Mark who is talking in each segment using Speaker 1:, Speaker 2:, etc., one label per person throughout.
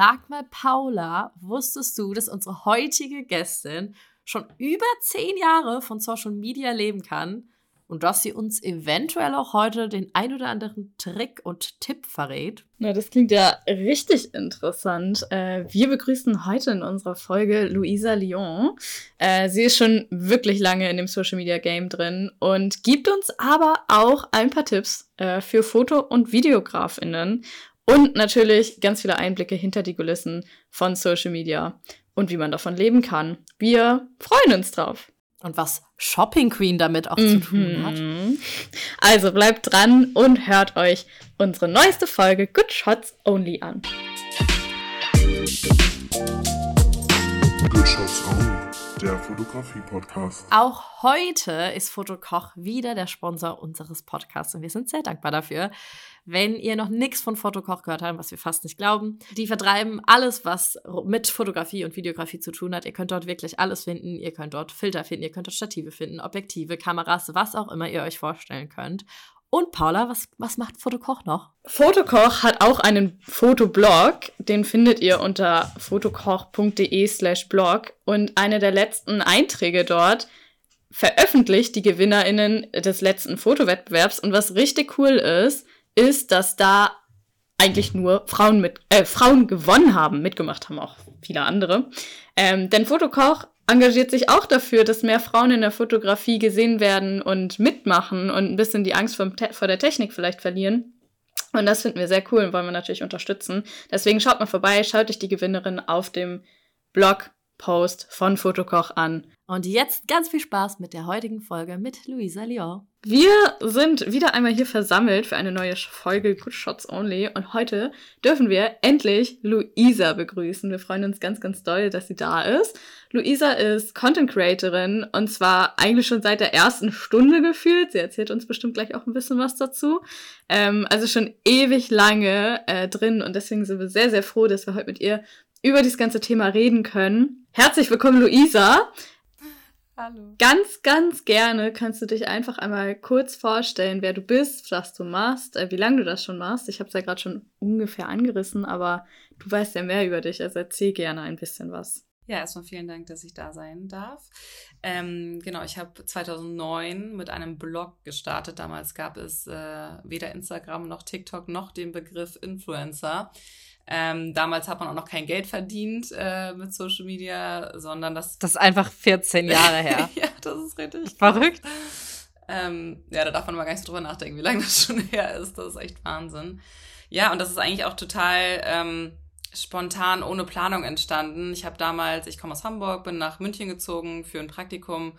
Speaker 1: Sag mal, Paula, wusstest du, dass unsere heutige Gästin schon über zehn Jahre von Social Media leben kann? und dass sie uns eventuell auch heute den ein oder anderen Trick und Tipp verrät.
Speaker 2: Na, das klingt ja richtig interessant. Äh, wir begrüßen heute in unserer Folge Luisa Lyon. Äh, sie ist schon wirklich lange in dem Social Media Game drin und gibt uns aber auch ein paar Tipps äh, für Foto- und Videografinnen und natürlich ganz viele Einblicke hinter die Kulissen von Social Media und wie man davon leben kann. Wir freuen uns drauf.
Speaker 1: Und was Shopping Queen damit auch mhm. zu tun hat.
Speaker 2: Also bleibt dran und hört euch unsere neueste Folge Good Shots Only an.
Speaker 3: Good Shots Only, der Fotografie-Podcast.
Speaker 1: Auch heute ist Fotokoch wieder der Sponsor unseres Podcasts und wir sind sehr dankbar dafür. Wenn ihr noch nichts von Fotokoch gehört habt, was wir fast nicht glauben, die vertreiben alles, was mit Fotografie und Videografie zu tun hat. Ihr könnt dort wirklich alles finden. Ihr könnt dort Filter finden, ihr könnt dort Stative finden, Objektive, Kameras, was auch immer ihr euch vorstellen könnt. Und Paula, was, was macht Fotokoch noch?
Speaker 2: Fotokoch hat auch einen Fotoblog. Den findet ihr unter fotokoch.de slash blog. Und eine der letzten Einträge dort veröffentlicht die GewinnerInnen des letzten Fotowettbewerbs. Und was richtig cool ist, ist, dass da eigentlich nur Frauen mit äh, Frauen gewonnen haben, mitgemacht haben auch viele andere. Ähm, denn Fotokoch engagiert sich auch dafür, dass mehr Frauen in der Fotografie gesehen werden und mitmachen und ein bisschen die Angst vor, vor der Technik vielleicht verlieren. Und das finden wir sehr cool und wollen wir natürlich unterstützen. Deswegen schaut mal vorbei, schaut euch die Gewinnerin auf dem Blog Post von Fotokoch an.
Speaker 1: Und jetzt ganz viel Spaß mit der heutigen Folge mit Luisa Lyon.
Speaker 2: Wir sind wieder einmal hier versammelt für eine neue Folge Good Shots Only und heute dürfen wir endlich Luisa begrüßen. Wir freuen uns ganz, ganz doll, dass sie da ist. Luisa ist Content Creatorin und zwar eigentlich schon seit der ersten Stunde gefühlt. Sie erzählt uns bestimmt gleich auch ein bisschen was dazu. Ähm, also schon ewig lange äh, drin und deswegen sind wir sehr, sehr froh, dass wir heute mit ihr über dieses ganze Thema reden können. Herzlich willkommen, Luisa.
Speaker 4: Hallo.
Speaker 2: Ganz, ganz gerne kannst du dich einfach einmal kurz vorstellen, wer du bist, was du machst, äh, wie lange du das schon machst. Ich habe es ja gerade schon ungefähr angerissen, aber du weißt ja mehr über dich, also erzähl gerne ein bisschen was.
Speaker 4: Ja, erstmal vielen Dank, dass ich da sein darf. Ähm, genau, ich habe 2009 mit einem Blog gestartet. Damals gab es äh, weder Instagram noch TikTok noch den Begriff Influencer. Ähm, damals hat man auch noch kein Geld verdient äh, mit Social Media, sondern das.
Speaker 1: Das ist einfach 14 Jahre her.
Speaker 4: ja, das ist richtig.
Speaker 1: Verrückt.
Speaker 4: Ähm, ja, da darf man mal gar nicht so drüber nachdenken, wie lange das schon her ist. Das ist echt Wahnsinn. Ja, und das ist eigentlich auch total ähm, spontan, ohne Planung entstanden. Ich habe damals, ich komme aus Hamburg, bin nach München gezogen für ein Praktikum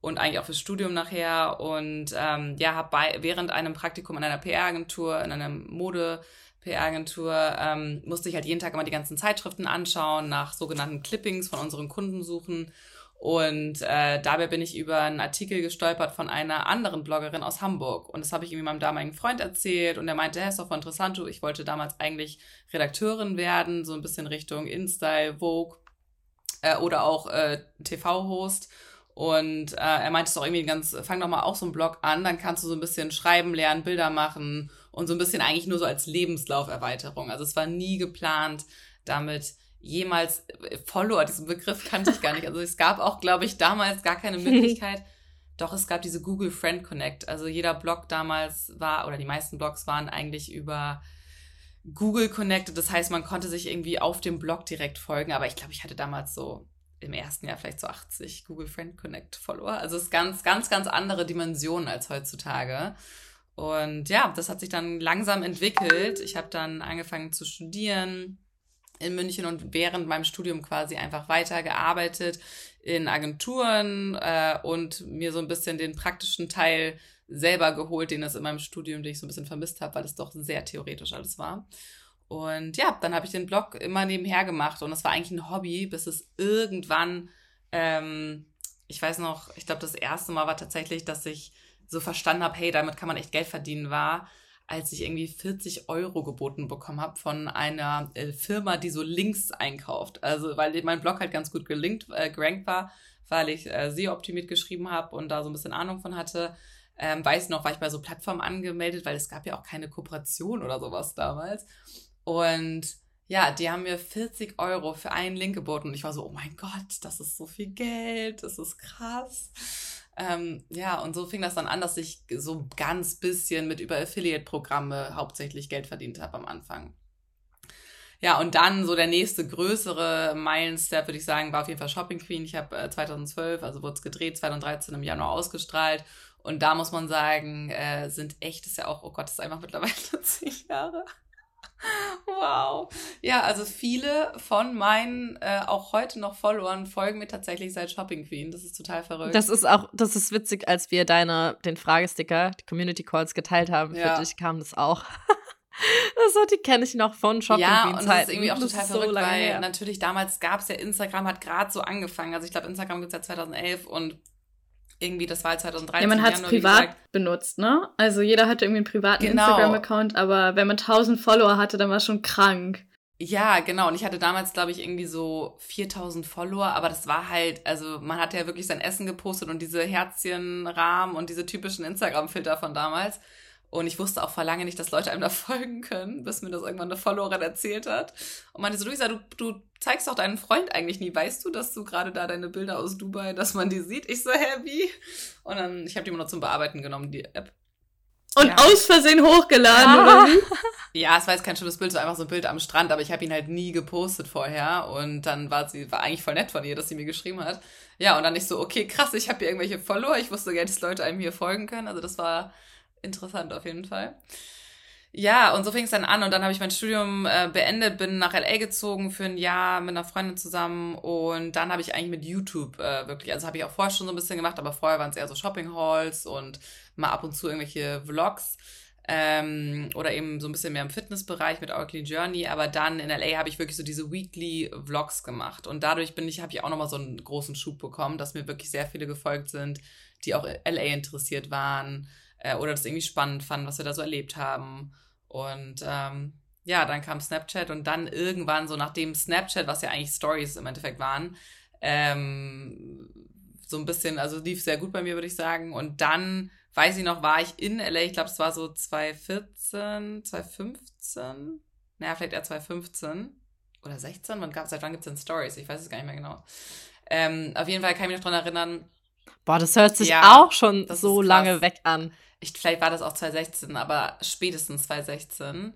Speaker 4: und eigentlich auch fürs Studium nachher und ähm, ja, habe während einem Praktikum in einer PR-Agentur, in einem Mode- PR-Agentur, ähm, musste ich halt jeden Tag immer die ganzen Zeitschriften anschauen, nach sogenannten Clippings von unseren Kunden suchen. Und äh, dabei bin ich über einen Artikel gestolpert von einer anderen Bloggerin aus Hamburg. Und das habe ich irgendwie meinem damaligen Freund erzählt. Und er meinte, hey, ist doch voll interessant. Ich wollte damals eigentlich Redakteurin werden, so ein bisschen Richtung InStyle, Vogue äh, oder auch äh, TV-Host. Und äh, er meinte es doch irgendwie ganz, fang doch mal auch so einen Blog an, dann kannst du so ein bisschen schreiben lernen, Bilder machen und so ein bisschen eigentlich nur so als Lebenslauferweiterung. Also es war nie geplant, damit jemals äh, Follower, diesen Begriff kannte ich gar nicht. Also es gab auch, glaube ich, damals gar keine Möglichkeit. Doch es gab diese Google Friend Connect. Also jeder Blog damals war, oder die meisten Blogs waren eigentlich über Google Connected. Das heißt, man konnte sich irgendwie auf dem Blog direkt folgen. Aber ich glaube, ich hatte damals so im ersten Jahr vielleicht so 80 Google Friend Connect Follower. Also es ist ganz, ganz, ganz andere Dimensionen als heutzutage. Und ja, das hat sich dann langsam entwickelt. Ich habe dann angefangen zu studieren in München und während meinem Studium quasi einfach weitergearbeitet in Agenturen äh, und mir so ein bisschen den praktischen Teil selber geholt, den es in meinem Studium, den ich so ein bisschen vermisst habe, weil es doch sehr theoretisch alles war. Und ja, dann habe ich den Blog immer nebenher gemacht und es war eigentlich ein Hobby, bis es irgendwann, ähm, ich weiß noch, ich glaube, das erste Mal war tatsächlich, dass ich so verstanden habe, hey, damit kann man echt Geld verdienen, war, als ich irgendwie 40 Euro geboten bekommen habe von einer äh, Firma, die so Links einkauft. Also, weil mein Blog halt ganz gut gelinkt, äh, gerankt war, weil ich äh, SEO-optimiert geschrieben habe und da so ein bisschen Ahnung von hatte. Ähm, weiß noch, war ich bei so Plattformen angemeldet, weil es gab ja auch keine Kooperation oder sowas damals. Und ja, die haben mir 40 Euro für einen Link geboten und ich war so, oh mein Gott, das ist so viel Geld, das ist krass. Ähm, ja, und so fing das dann an, dass ich so ganz bisschen mit über Affiliate-Programme hauptsächlich Geld verdient habe am Anfang. Ja, und dann so der nächste größere Meilenstep, würde ich sagen, war auf jeden Fall Shopping Queen. Ich habe äh, 2012, also wurde es gedreht, 2013 im Januar ausgestrahlt. Und da muss man sagen, äh, sind echt, ist ja auch, oh Gott, ist einfach mittlerweile zehn Jahre. Wow. Ja, also viele von meinen äh, auch heute noch Followern folgen mir tatsächlich seit Shopping Queen. Das ist total verrückt.
Speaker 1: Das ist auch, das ist witzig, als wir deine, den Fragesticker, die Community Calls geteilt haben, ja. für dich kam das auch. Das so, die kenne ich noch von Shopping
Speaker 4: Ja, und das ist irgendwie auch total verrückt, so weil her. natürlich damals gab es ja Instagram, hat gerade so angefangen. Also ich glaube, Instagram gibt es ja 2011 und irgendwie, das war halt 2013.
Speaker 2: Ja, man hat es privat gesagt, benutzt, ne? Also jeder hatte irgendwie einen privaten genau. Instagram-Account, aber wenn man 1000 Follower hatte, dann war es schon krank.
Speaker 4: Ja, genau. Und ich hatte damals, glaube ich, irgendwie so 4000 Follower, aber das war halt, also man hatte ja wirklich sein Essen gepostet und diese Herzchenrahmen und diese typischen Instagram-Filter von damals. Und ich wusste auch vor lange nicht, dass Leute einem da folgen können, bis mir das irgendwann eine Followerin erzählt hat. Und meinte so, Luisa, du, du zeigst doch deinen Freund eigentlich nie. Weißt du, dass du gerade da deine Bilder aus Dubai, dass man die sieht? Ich so, hä, wie? Und dann, ich habe die immer noch zum Bearbeiten genommen, die App.
Speaker 2: Und ja. aus Versehen hochgeladen, ja. oder
Speaker 4: wie? Ja, es war jetzt kein schönes Bild, so einfach so ein Bild am Strand, aber ich habe ihn halt nie gepostet vorher. Und dann war sie, war eigentlich voll nett von ihr, dass sie mir geschrieben hat. Ja, und dann ich so, okay, krass, ich habe hier irgendwelche Follower. Ich wusste gar nicht, dass Leute einem hier folgen können. Also das war interessant auf jeden Fall. Ja, und so fing es dann an und dann habe ich mein Studium äh, beendet, bin nach LA gezogen für ein Jahr mit einer Freundin zusammen und dann habe ich eigentlich mit YouTube äh, wirklich, also habe ich auch vorher schon so ein bisschen gemacht, aber vorher waren es eher so Shopping Halls und mal ab und zu irgendwelche Vlogs ähm, oder eben so ein bisschen mehr im Fitnessbereich mit Clean Journey, aber dann in LA habe ich wirklich so diese Weekly Vlogs gemacht und dadurch bin ich, habe ich auch nochmal so einen großen Schub bekommen, dass mir wirklich sehr viele gefolgt sind, die auch LA interessiert waren äh, oder das irgendwie spannend fanden, was wir da so erlebt haben. Und ähm, ja, dann kam Snapchat und dann irgendwann, so nachdem Snapchat, was ja eigentlich Stories im Endeffekt waren, ähm, so ein bisschen, also lief sehr gut bei mir, würde ich sagen. Und dann, weiß ich noch, war ich in LA, ich glaube, es war so 2014, 2015, naja, vielleicht eher 2015 oder 16, wann gab, seit wann gibt es denn Stories? Ich weiß es gar nicht mehr genau. Ähm, auf jeden Fall kann ich mich noch daran erinnern.
Speaker 1: Boah, das hört sich ja, auch schon so lange weg an
Speaker 4: ich, vielleicht war das auch 2016, aber spätestens 2016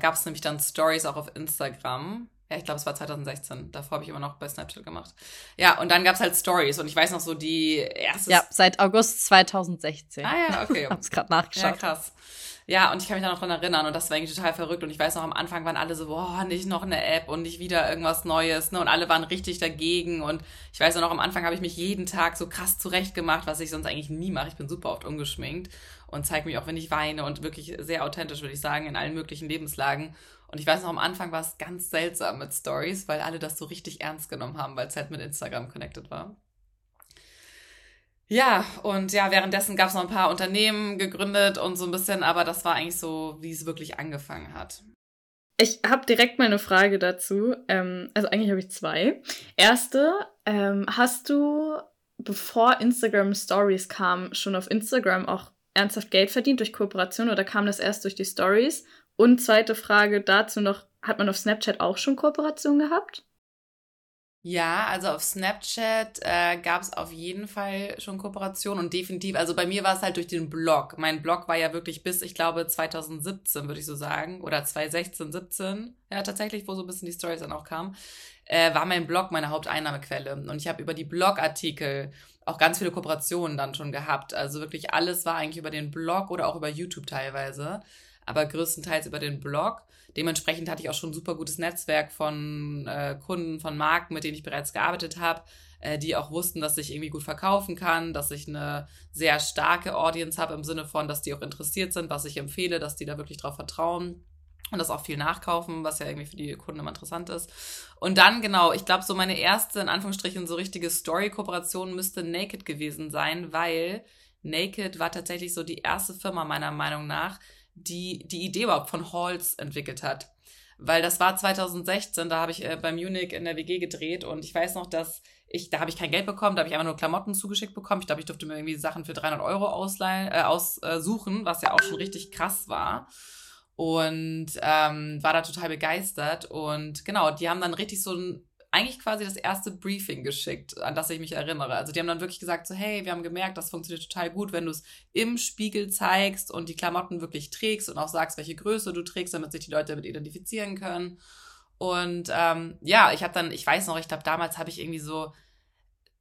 Speaker 4: gab es nämlich dann Stories auch auf Instagram. Ja, ich glaube, es war 2016. Davor habe ich immer noch bei Snapchat gemacht. Ja, und dann gab es halt Stories und ich weiß noch so die erste.
Speaker 1: Ja, seit August 2016.
Speaker 4: Ah ja, okay. ich
Speaker 1: habe es gerade nachgeschaut.
Speaker 4: Ja, krass. Ja, und ich kann mich da noch dran erinnern und das war eigentlich total verrückt. Und ich weiß noch, am Anfang waren alle so, boah, nicht noch eine App und nicht wieder irgendwas Neues. Ne? Und alle waren richtig dagegen. Und ich weiß noch, am Anfang habe ich mich jeden Tag so krass zurechtgemacht, was ich sonst eigentlich nie mache. Ich bin super oft ungeschminkt und zeige mich auch, wenn ich weine und wirklich sehr authentisch, würde ich sagen, in allen möglichen Lebenslagen. Und ich weiß noch, am Anfang war es ganz seltsam mit Stories, weil alle das so richtig ernst genommen haben, weil es halt mit Instagram connected war. Ja, und ja, währenddessen gab es noch ein paar Unternehmen gegründet und so ein bisschen, aber das war eigentlich so, wie es wirklich angefangen hat.
Speaker 2: Ich habe direkt mal eine Frage dazu. Ähm, also eigentlich habe ich zwei. Erste, ähm, hast du, bevor Instagram Stories kam, schon auf Instagram auch ernsthaft Geld verdient durch Kooperation oder kam das erst durch die Stories? Und zweite Frage dazu noch, hat man auf Snapchat auch schon Kooperation gehabt?
Speaker 4: Ja, also auf Snapchat äh, gab es auf jeden Fall schon Kooperation und definitiv, also bei mir war es halt durch den Blog. Mein Blog war ja wirklich bis, ich glaube, 2017, würde ich so sagen, oder 2016, 17, ja tatsächlich, wo so ein bisschen die Stories dann auch kamen, äh, war mein Blog meine Haupteinnahmequelle. Und ich habe über die Blogartikel auch ganz viele Kooperationen dann schon gehabt. Also wirklich alles war eigentlich über den Blog oder auch über YouTube teilweise, aber größtenteils über den Blog. Dementsprechend hatte ich auch schon ein super gutes Netzwerk von äh, Kunden, von Marken, mit denen ich bereits gearbeitet habe, äh, die auch wussten, dass ich irgendwie gut verkaufen kann, dass ich eine sehr starke Audience habe im Sinne von, dass die auch interessiert sind, was ich empfehle, dass die da wirklich drauf vertrauen und das auch viel nachkaufen, was ja irgendwie für die Kunden immer interessant ist. Und dann, genau, ich glaube, so meine erste, in Anführungsstrichen, so richtige Story-Kooperation müsste Naked gewesen sein, weil Naked war tatsächlich so die erste Firma meiner Meinung nach, die die Idee überhaupt von Halls entwickelt hat. Weil das war 2016, da habe ich äh, bei Munich in der WG gedreht und ich weiß noch, dass ich, da habe ich kein Geld bekommen, da habe ich einfach nur Klamotten zugeschickt bekommen. Ich glaube, ich durfte mir irgendwie Sachen für 300 Euro ausleihen, äh, aussuchen, was ja auch schon richtig krass war. und ähm, war da total begeistert. Und genau, die haben dann richtig so ein eigentlich quasi das erste Briefing geschickt, an das ich mich erinnere. Also die haben dann wirklich gesagt, so hey, wir haben gemerkt, das funktioniert total gut, wenn du es im Spiegel zeigst und die Klamotten wirklich trägst und auch sagst, welche Größe du trägst, damit sich die Leute damit identifizieren können. Und ähm, ja, ich habe dann, ich weiß noch, ich glaube, damals habe ich irgendwie so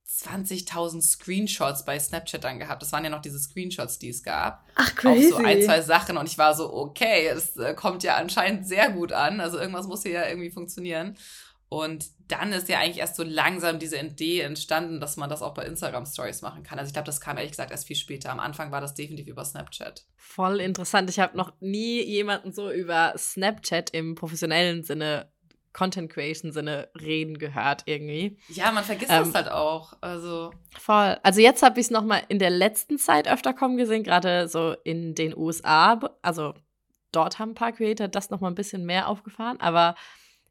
Speaker 4: 20.000 Screenshots bei Snapchat dann gehabt. Das waren ja noch diese Screenshots, die es gab.
Speaker 2: Ach, crazy.
Speaker 4: Auch so ein, zwei Sachen. Und ich war so, okay, es äh, kommt ja anscheinend sehr gut an. Also irgendwas muss hier ja irgendwie funktionieren. Und dann ist ja eigentlich erst so langsam diese Idee entstanden, dass man das auch bei Instagram Stories machen kann. Also ich glaube, das kam ehrlich gesagt erst viel später. Am Anfang war das definitiv über Snapchat.
Speaker 1: Voll interessant. Ich habe noch nie jemanden so über Snapchat im professionellen Sinne Content Creation Sinne reden gehört irgendwie.
Speaker 4: Ja, man vergisst ähm, das halt auch. Also
Speaker 1: voll. Also jetzt habe ich es noch mal in der letzten Zeit öfter kommen gesehen, gerade so in den USA. Also dort haben ein paar Creator das noch mal ein bisschen mehr aufgefahren, aber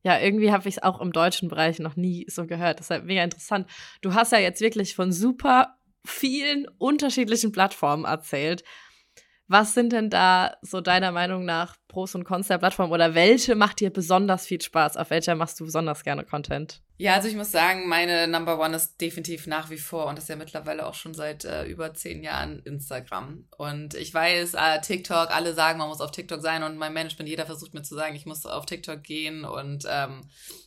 Speaker 1: ja, irgendwie habe ich es auch im deutschen Bereich noch nie so gehört. Deshalb mega interessant. Du hast ja jetzt wirklich von super vielen unterschiedlichen Plattformen erzählt. Was sind denn da so deiner Meinung nach Pros und Cons der Plattform oder welche macht dir besonders viel Spaß? Auf welcher machst du besonders gerne Content?
Speaker 4: Ja, also ich muss sagen, meine Number One ist definitiv nach wie vor und das ist ja mittlerweile auch schon seit äh, über zehn Jahren Instagram. Und ich weiß, äh, TikTok, alle sagen, man muss auf TikTok sein und mein Management, jeder versucht mir zu sagen, ich muss auf TikTok gehen und ähm,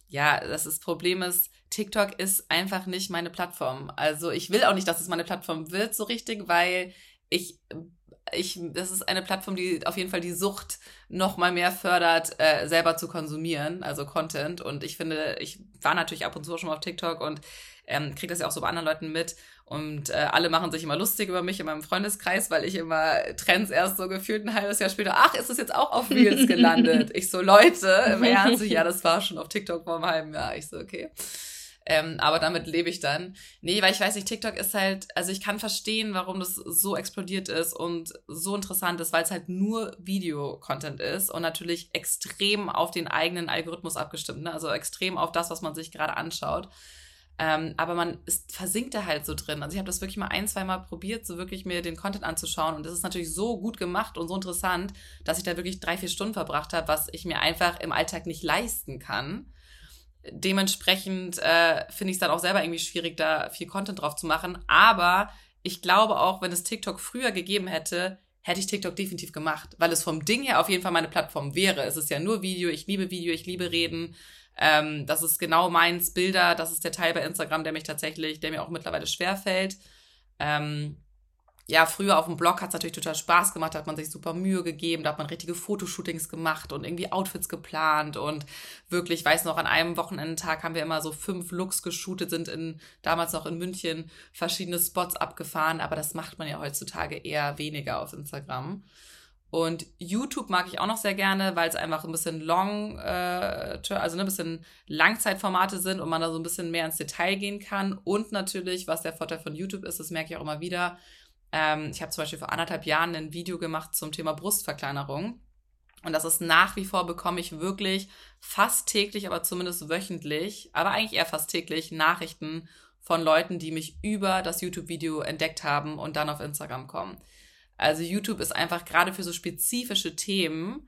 Speaker 4: ja, das, das Problem ist, TikTok ist einfach nicht meine Plattform. Also ich will auch nicht, dass es meine Plattform wird so richtig, weil ich ich, das ist eine Plattform, die auf jeden Fall die Sucht noch mal mehr fördert, äh, selber zu konsumieren, also Content. Und ich finde, ich war natürlich ab und zu schon mal auf TikTok und ähm, kriege das ja auch so bei anderen Leuten mit. Und äh, alle machen sich immer lustig über mich in meinem Freundeskreis, weil ich immer Trends erst so gefühlt ein halbes Jahr später, ach, ist das jetzt auch auf Reels gelandet? ich so, Leute, im Ernst, ja, das war schon auf TikTok vor einem halben Jahr. Ich so, okay. Ähm, aber damit lebe ich dann. Nee, weil ich weiß nicht, TikTok ist halt, also ich kann verstehen, warum das so explodiert ist und so interessant ist, weil es halt nur Video-Content ist und natürlich extrem auf den eigenen Algorithmus abgestimmt, ne? also extrem auf das, was man sich gerade anschaut. Ähm, aber man ist, versinkt da halt so drin. Also ich habe das wirklich mal ein, zwei Mal probiert, so wirklich mir den Content anzuschauen. Und das ist natürlich so gut gemacht und so interessant, dass ich da wirklich drei, vier Stunden verbracht habe, was ich mir einfach im Alltag nicht leisten kann dementsprechend äh, finde ich es dann auch selber irgendwie schwierig, da viel Content drauf zu machen. Aber ich glaube auch, wenn es TikTok früher gegeben hätte, hätte ich TikTok definitiv gemacht, weil es vom Ding her auf jeden Fall meine Plattform wäre. Es ist ja nur Video, ich liebe Video, ich liebe Reden. Ähm, das ist genau meins, Bilder, das ist der Teil bei Instagram, der mich tatsächlich, der mir auch mittlerweile schwerfällt. Ähm, ja, früher auf dem Blog hat es natürlich total Spaß gemacht, da hat man sich super Mühe gegeben, da hat man richtige Fotoshootings gemacht und irgendwie Outfits geplant und wirklich, ich weiß noch, an einem Wochenendtag haben wir immer so fünf Looks geshootet, sind in, damals noch in München verschiedene Spots abgefahren, aber das macht man ja heutzutage eher weniger auf Instagram. Und YouTube mag ich auch noch sehr gerne, weil es einfach ein bisschen long, äh, also ne, ein bisschen Langzeitformate sind und man da so ein bisschen mehr ins Detail gehen kann. Und natürlich, was der Vorteil von YouTube ist, das merke ich auch immer wieder, ähm, ich habe zum Beispiel vor anderthalb Jahren ein Video gemacht zum Thema Brustverkleinerung. Und das ist nach wie vor, bekomme ich wirklich fast täglich, aber zumindest wöchentlich, aber eigentlich eher fast täglich Nachrichten von Leuten, die mich über das YouTube-Video entdeckt haben und dann auf Instagram kommen. Also YouTube ist einfach gerade für so spezifische Themen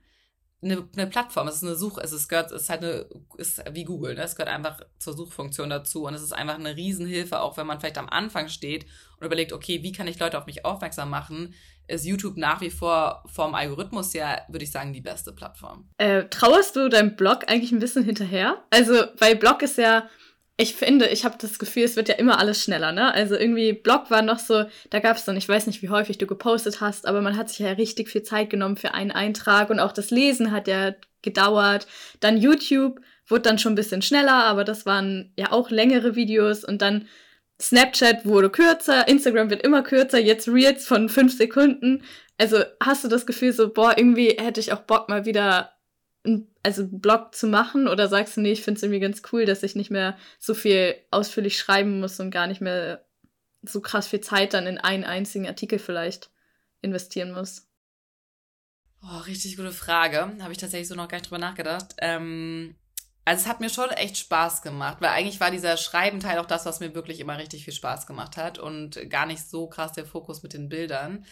Speaker 4: eine, eine Plattform, es ist eine Such, es ist, gehört, es ist halt eine, ist wie Google, ne? es gehört einfach zur Suchfunktion dazu und es ist einfach eine Riesenhilfe, auch wenn man vielleicht am Anfang steht und überlegt, okay, wie kann ich Leute auf mich aufmerksam machen, ist YouTube nach wie vor vom Algorithmus ja, würde ich sagen, die beste Plattform.
Speaker 2: Äh, trauerst du deinem Blog eigentlich ein bisschen hinterher? Also, weil Blog ist ja, ich finde, ich habe das Gefühl, es wird ja immer alles schneller, ne? Also irgendwie Blog war noch so, da gab es dann, ich weiß nicht, wie häufig du gepostet hast, aber man hat sich ja richtig viel Zeit genommen für einen Eintrag und auch das Lesen hat ja gedauert. Dann YouTube wurde dann schon ein bisschen schneller, aber das waren ja auch längere Videos und dann Snapchat wurde kürzer, Instagram wird immer kürzer, jetzt Reels von fünf Sekunden. Also hast du das Gefühl so, boah, irgendwie hätte ich auch Bock mal wieder also einen Blog zu machen oder sagst du, nee, ich finde es irgendwie ganz cool, dass ich nicht mehr so viel ausführlich schreiben muss und gar nicht mehr so krass viel Zeit dann in einen einzigen Artikel vielleicht investieren muss?
Speaker 4: Oh, richtig gute Frage. Habe ich tatsächlich so noch gar nicht drüber nachgedacht. Ähm, also es hat mir schon echt Spaß gemacht, weil eigentlich war dieser Schreibenteil auch das, was mir wirklich immer richtig viel Spaß gemacht hat und gar nicht so krass der Fokus mit den Bildern.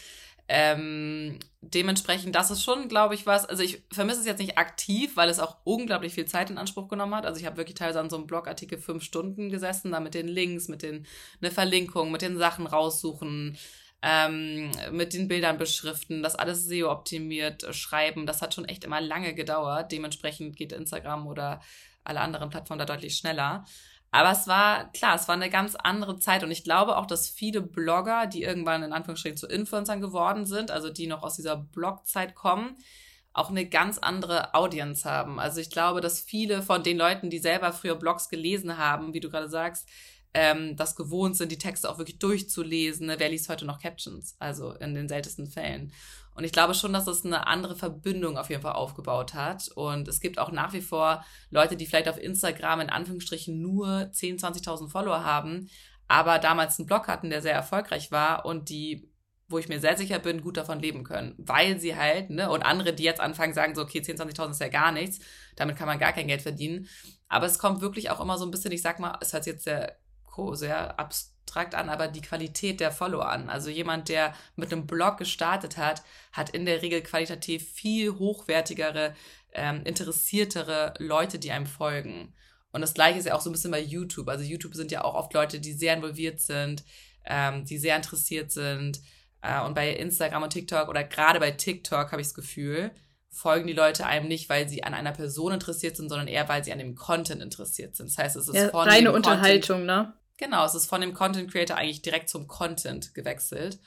Speaker 4: Ähm, dementsprechend, das ist schon, glaube ich, was. Also ich vermisse es jetzt nicht aktiv, weil es auch unglaublich viel Zeit in Anspruch genommen hat. Also ich habe wirklich teilweise an so einem Blogartikel fünf Stunden gesessen, da mit den Links, mit den eine Verlinkung, mit den Sachen raussuchen, ähm, mit den Bildern beschriften, das alles SEO optimiert äh, schreiben. Das hat schon echt immer lange gedauert. Dementsprechend geht Instagram oder alle anderen Plattformen da deutlich schneller. Aber es war, klar, es war eine ganz andere Zeit und ich glaube auch, dass viele Blogger, die irgendwann in Anführungsstrichen zu Influencern geworden sind, also die noch aus dieser Blogzeit kommen, auch eine ganz andere Audience haben. Also ich glaube, dass viele von den Leuten, die selber früher Blogs gelesen haben, wie du gerade sagst, ähm, das gewohnt sind, die Texte auch wirklich durchzulesen. Ne? Wer liest heute noch Captions? Also in den seltensten Fällen. Und ich glaube schon, dass es eine andere Verbindung auf jeden Fall aufgebaut hat. Und es gibt auch nach wie vor Leute, die vielleicht auf Instagram in Anführungsstrichen nur 10.000, 20.000 Follower haben, aber damals einen Blog hatten, der sehr erfolgreich war und die wo ich mir sehr sicher bin, gut davon leben können. Weil sie halt, ne, und andere, die jetzt anfangen, sagen so, okay, 10.000, 20.000 ist ja gar nichts, damit kann man gar kein Geld verdienen. Aber es kommt wirklich auch immer so ein bisschen, ich sag mal, es hört sich jetzt sehr, sehr abstrakt abstrakt an, aber die Qualität der Follower an. Also jemand, der mit einem Blog gestartet hat, hat in der Regel qualitativ viel hochwertigere, ähm, interessiertere Leute, die einem folgen. Und das gleiche ist ja auch so ein bisschen bei YouTube. Also YouTube sind ja auch oft Leute, die sehr involviert sind, ähm, die sehr interessiert sind. Äh, und bei Instagram und TikTok oder gerade bei TikTok habe ich das Gefühl, folgen die Leute einem nicht, weil sie an einer Person interessiert sind, sondern eher, weil sie an dem Content interessiert sind. Das heißt, es ist
Speaker 2: ja, von reine Unterhaltung, Content, ne?
Speaker 4: Genau, es ist von dem Content Creator eigentlich direkt zum Content gewechselt.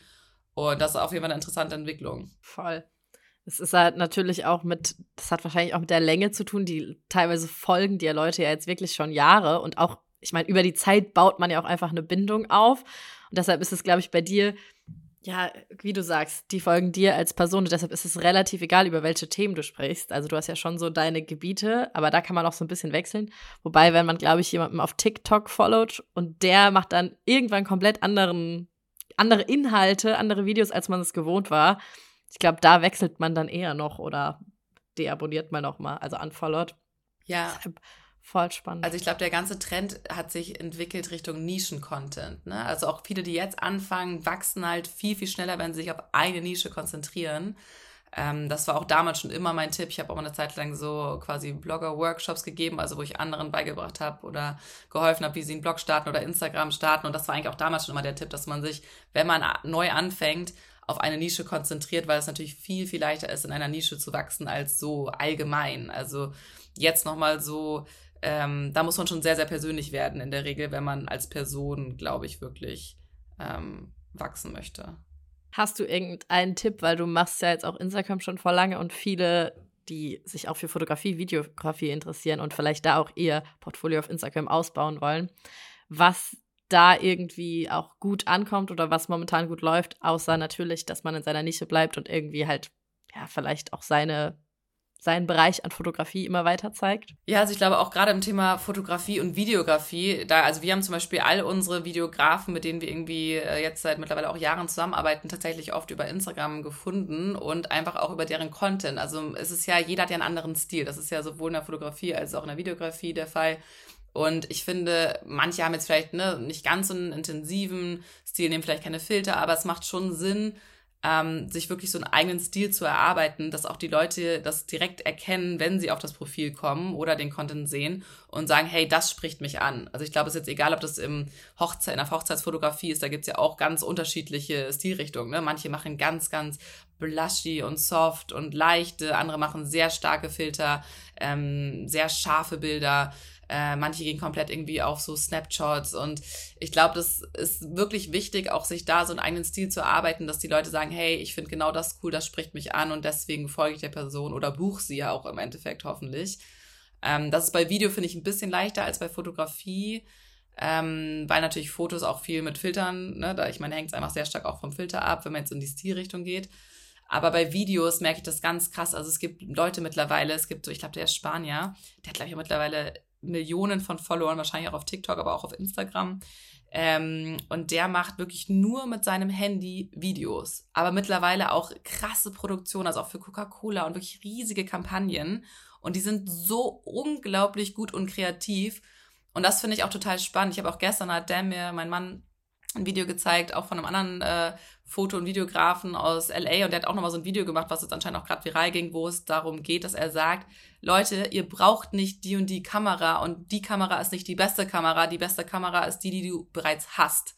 Speaker 4: Und das ist auf jeden Fall eine interessante Entwicklung.
Speaker 1: Voll. Es ist halt natürlich auch mit, das hat wahrscheinlich auch mit der Länge zu tun, die teilweise folgen dir Leute ja jetzt wirklich schon Jahre und auch, ich meine, über die Zeit baut man ja auch einfach eine Bindung auf. Und deshalb ist es, glaube ich, bei dir ja, wie du sagst, die folgen dir als Person und deshalb ist es relativ egal, über welche Themen du sprichst. Also du hast ja schon so deine Gebiete, aber da kann man auch so ein bisschen wechseln. Wobei, wenn man, glaube ich, jemanden auf TikTok followt und der macht dann irgendwann komplett anderen, andere Inhalte, andere Videos, als man es gewohnt war, ich glaube, da wechselt man dann eher noch oder deabonniert man noch mal, also unfollowed.
Speaker 4: Ja.
Speaker 1: Deshalb Voll spannend.
Speaker 4: Also ich glaube, der ganze Trend hat sich entwickelt Richtung Nischen-Content. Ne? Also auch viele, die jetzt anfangen, wachsen halt viel, viel schneller, wenn sie sich auf eine Nische konzentrieren. Ähm, das war auch damals schon immer mein Tipp. Ich habe auch mal eine Zeit lang so quasi Blogger-Workshops gegeben, also wo ich anderen beigebracht habe oder geholfen habe, wie sie einen Blog starten oder Instagram starten. Und das war eigentlich auch damals schon immer der Tipp, dass man sich, wenn man neu anfängt, auf eine Nische konzentriert, weil es natürlich viel, viel leichter ist, in einer Nische zu wachsen als so allgemein. Also jetzt nochmal so ähm, da muss man schon sehr, sehr persönlich werden in der Regel, wenn man als Person, glaube ich, wirklich ähm, wachsen möchte.
Speaker 1: Hast du irgendeinen Tipp, weil du machst ja jetzt auch Instagram schon vor lange und viele, die sich auch für Fotografie, Videografie interessieren und vielleicht da auch ihr Portfolio auf Instagram ausbauen wollen, was da irgendwie auch gut ankommt oder was momentan gut läuft, außer natürlich, dass man in seiner Nische bleibt und irgendwie halt ja vielleicht auch seine seinen Bereich an Fotografie immer weiter zeigt?
Speaker 4: Ja, also ich glaube auch gerade im Thema Fotografie und Videografie, da, also wir haben zum Beispiel all unsere Videografen, mit denen wir irgendwie äh, jetzt seit mittlerweile auch Jahren zusammenarbeiten, tatsächlich oft über Instagram gefunden und einfach auch über deren Content. Also es ist ja, jeder hat ja einen anderen Stil. Das ist ja sowohl in der Fotografie als auch in der Videografie der Fall. Und ich finde, manche haben jetzt vielleicht ne, nicht ganz so einen intensiven Stil, nehmen vielleicht keine Filter, aber es macht schon Sinn, ähm, sich wirklich so einen eigenen Stil zu erarbeiten, dass auch die Leute das direkt erkennen, wenn sie auf das Profil kommen oder den Content sehen und sagen, hey, das spricht mich an. Also ich glaube, es ist jetzt egal, ob das im Hochzeit, in der Hochzeitsfotografie ist, da gibt's ja auch ganz unterschiedliche Stilrichtungen. Ne? Manche machen ganz, ganz blushy und soft und leichte, andere machen sehr starke Filter, ähm, sehr scharfe Bilder. Äh, manche gehen komplett irgendwie auf so Snapshots und ich glaube, das ist wirklich wichtig, auch sich da so einen eigenen Stil zu erarbeiten, dass die Leute sagen, hey, ich finde genau das cool, das spricht mich an und deswegen folge ich der Person oder buche sie ja auch im Endeffekt hoffentlich. Ähm, das ist bei Video, finde ich, ein bisschen leichter als bei Fotografie, ähm, weil natürlich Fotos auch viel mit Filtern, ne, da ich meine, hängt es einfach sehr stark auch vom Filter ab, wenn man jetzt in die Stilrichtung geht. Aber bei Videos merke ich das ganz krass. Also es gibt Leute mittlerweile, es gibt so, ich glaube, der ist Spanier, der hat, glaube ich, mittlerweile Millionen von Followern, wahrscheinlich auch auf TikTok, aber auch auf Instagram. Ähm, und der macht wirklich nur mit seinem Handy Videos. Aber mittlerweile auch krasse Produktionen, also auch für Coca-Cola und wirklich riesige Kampagnen. Und die sind so unglaublich gut und kreativ. Und das finde ich auch total spannend. Ich habe auch gestern hat der mir, mein Mann, ein Video gezeigt, auch von einem anderen äh, Foto- und Videografen aus LA und der hat auch nochmal so ein Video gemacht, was jetzt anscheinend auch gerade viral ging, wo es darum geht, dass er sagt, Leute, ihr braucht nicht die und die Kamera und die Kamera ist nicht die beste Kamera, die beste Kamera ist die, die du bereits hast.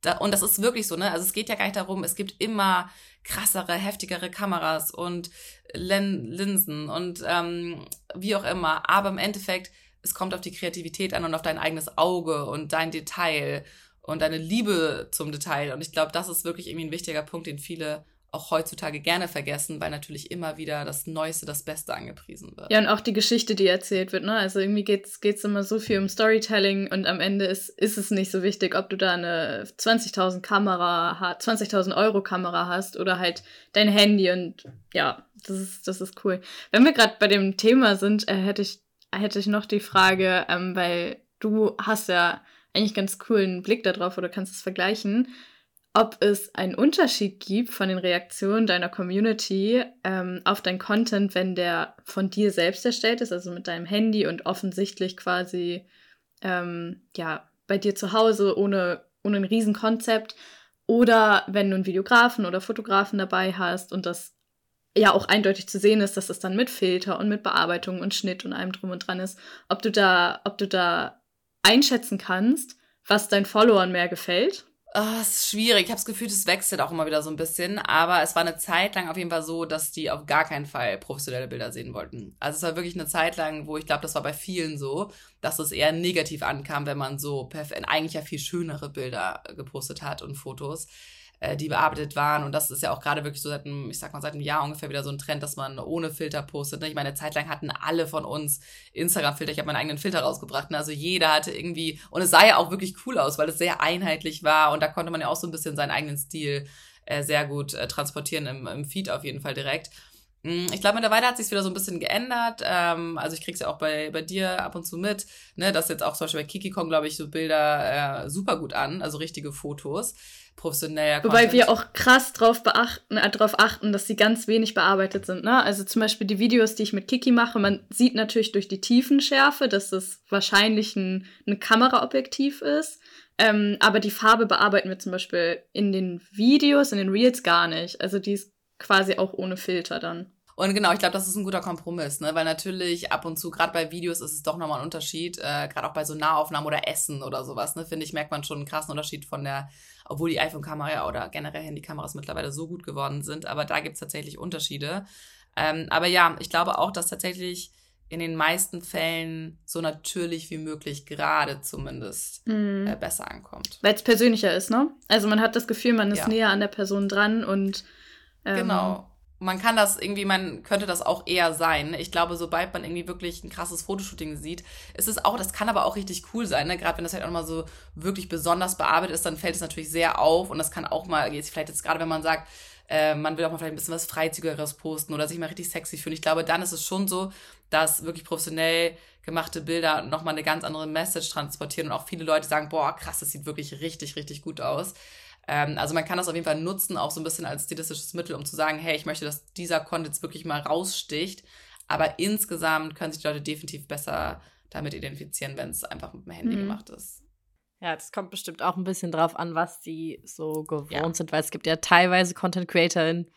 Speaker 4: Da, und das ist wirklich so, ne? Also es geht ja gar nicht darum, es gibt immer krassere, heftigere Kameras und Len Linsen und ähm, wie auch immer. Aber im Endeffekt, es kommt auf die Kreativität an und auf dein eigenes Auge und dein Detail und deine Liebe zum Detail. Und ich glaube, das ist wirklich irgendwie ein wichtiger Punkt, den viele auch heutzutage gerne vergessen, weil natürlich immer wieder das Neueste, das Beste angepriesen wird.
Speaker 2: Ja, und auch die Geschichte, die erzählt wird, ne? Also irgendwie geht es immer so viel um Storytelling und am Ende ist, ist es nicht so wichtig, ob du da eine 20.000 Kamera, 20.000 Euro Kamera hast oder halt dein Handy und ja, das ist, das ist cool. Wenn wir gerade bei dem Thema sind, äh, hätte ich, hätte ich noch die Frage, ähm, weil du hast ja eigentlich ganz coolen Blick darauf oder kannst es vergleichen ob es einen Unterschied gibt von den Reaktionen deiner Community ähm, auf dein Content, wenn der von dir selbst erstellt ist, also mit deinem Handy und offensichtlich quasi ähm, ja bei dir zu Hause ohne, ohne ein Riesenkonzept oder wenn du einen Videografen oder Fotografen dabei hast und das ja auch eindeutig zu sehen ist, dass es dann mit Filter und mit Bearbeitung und Schnitt und allem drum und dran ist, ob du da, ob du da einschätzen kannst, was deinen Followern mehr gefällt
Speaker 4: Oh, ist schwierig. Ich habe das Gefühl, es wechselt auch immer wieder so ein bisschen. Aber es war eine Zeit lang auf jeden Fall so, dass die auf gar keinen Fall professionelle Bilder sehen wollten. Also es war wirklich eine Zeit lang, wo ich glaube, das war bei vielen so, dass es eher negativ ankam, wenn man so eigentlich ja viel schönere Bilder gepostet hat und Fotos äh, die bearbeitet waren. Und das ist ja auch gerade wirklich so seit einem, ich sag mal, seit einem Jahr ungefähr wieder so ein Trend, dass man ohne Filter postet. Ne? Ich meine, eine Zeit lang hatten alle von uns Instagram-Filter. Ich habe meinen eigenen Filter rausgebracht. Ne? Also jeder hatte irgendwie, und es sah ja auch wirklich cool aus, weil es sehr einheitlich war und da konnte man ja auch so ein bisschen seinen eigenen Stil äh, sehr gut äh, transportieren im, im Feed auf jeden Fall direkt. Mm, ich glaube, mittlerweile hat sich wieder so ein bisschen geändert. Ähm, also ich krieg's ja auch bei, bei dir ab und zu mit, ne, dass jetzt auch zum Beispiel bei Kiki kommen, glaube ich, so Bilder äh, super gut an, also richtige Fotos professioneller
Speaker 2: Content. Wobei wir auch krass drauf, beachten, äh, darauf achten, dass sie ganz wenig bearbeitet sind. Ne? Also zum Beispiel die Videos, die ich mit Kiki mache, man sieht natürlich durch die Tiefenschärfe, dass das wahrscheinlich ein, ein Kameraobjektiv ist. Ähm, aber die Farbe bearbeiten wir zum Beispiel in den Videos, in den Reels gar nicht. Also die ist quasi auch ohne Filter dann.
Speaker 4: Und genau, ich glaube, das ist ein guter Kompromiss, ne? Weil natürlich ab und zu, gerade bei Videos, ist es doch nochmal ein Unterschied, äh, gerade auch bei so Nahaufnahmen oder Essen oder sowas, ne, finde ich, merkt man schon einen krassen Unterschied von der obwohl die iPhone-Kamera oder generell Handykameras mittlerweile so gut geworden sind. Aber da gibt es tatsächlich Unterschiede. Ähm, aber ja, ich glaube auch, dass tatsächlich in den meisten Fällen so natürlich wie möglich gerade zumindest mm. äh, besser ankommt.
Speaker 2: Weil es persönlicher ist, ne? Also man hat das Gefühl, man ist ja. näher an der Person dran und
Speaker 4: ähm, genau man kann das irgendwie, man könnte das auch eher sein. Ich glaube, sobald man irgendwie wirklich ein krasses Fotoshooting sieht, ist es auch, das kann aber auch richtig cool sein, ne? Gerade wenn das halt auch mal so wirklich besonders bearbeitet ist, dann fällt es natürlich sehr auf und das kann auch mal, jetzt vielleicht jetzt gerade, wenn man sagt, äh, man will auch mal vielleicht ein bisschen was Freizügigeres posten oder sich mal richtig sexy fühlen. Ich glaube, dann ist es schon so, dass wirklich professionell gemachte Bilder nochmal eine ganz andere Message transportieren und auch viele Leute sagen, boah, krass, das sieht wirklich richtig, richtig gut aus. Ähm, also man kann das auf jeden Fall nutzen, auch so ein bisschen als stilistisches Mittel, um zu sagen, hey, ich möchte, dass dieser Content jetzt wirklich mal raussticht. Aber insgesamt können sich die Leute definitiv besser damit identifizieren, wenn es einfach mit dem Handy mhm. gemacht ist.
Speaker 1: Ja, das kommt bestimmt auch ein bisschen drauf an, was die so gewohnt ja. sind, weil es gibt ja teilweise Content CreatorInnen,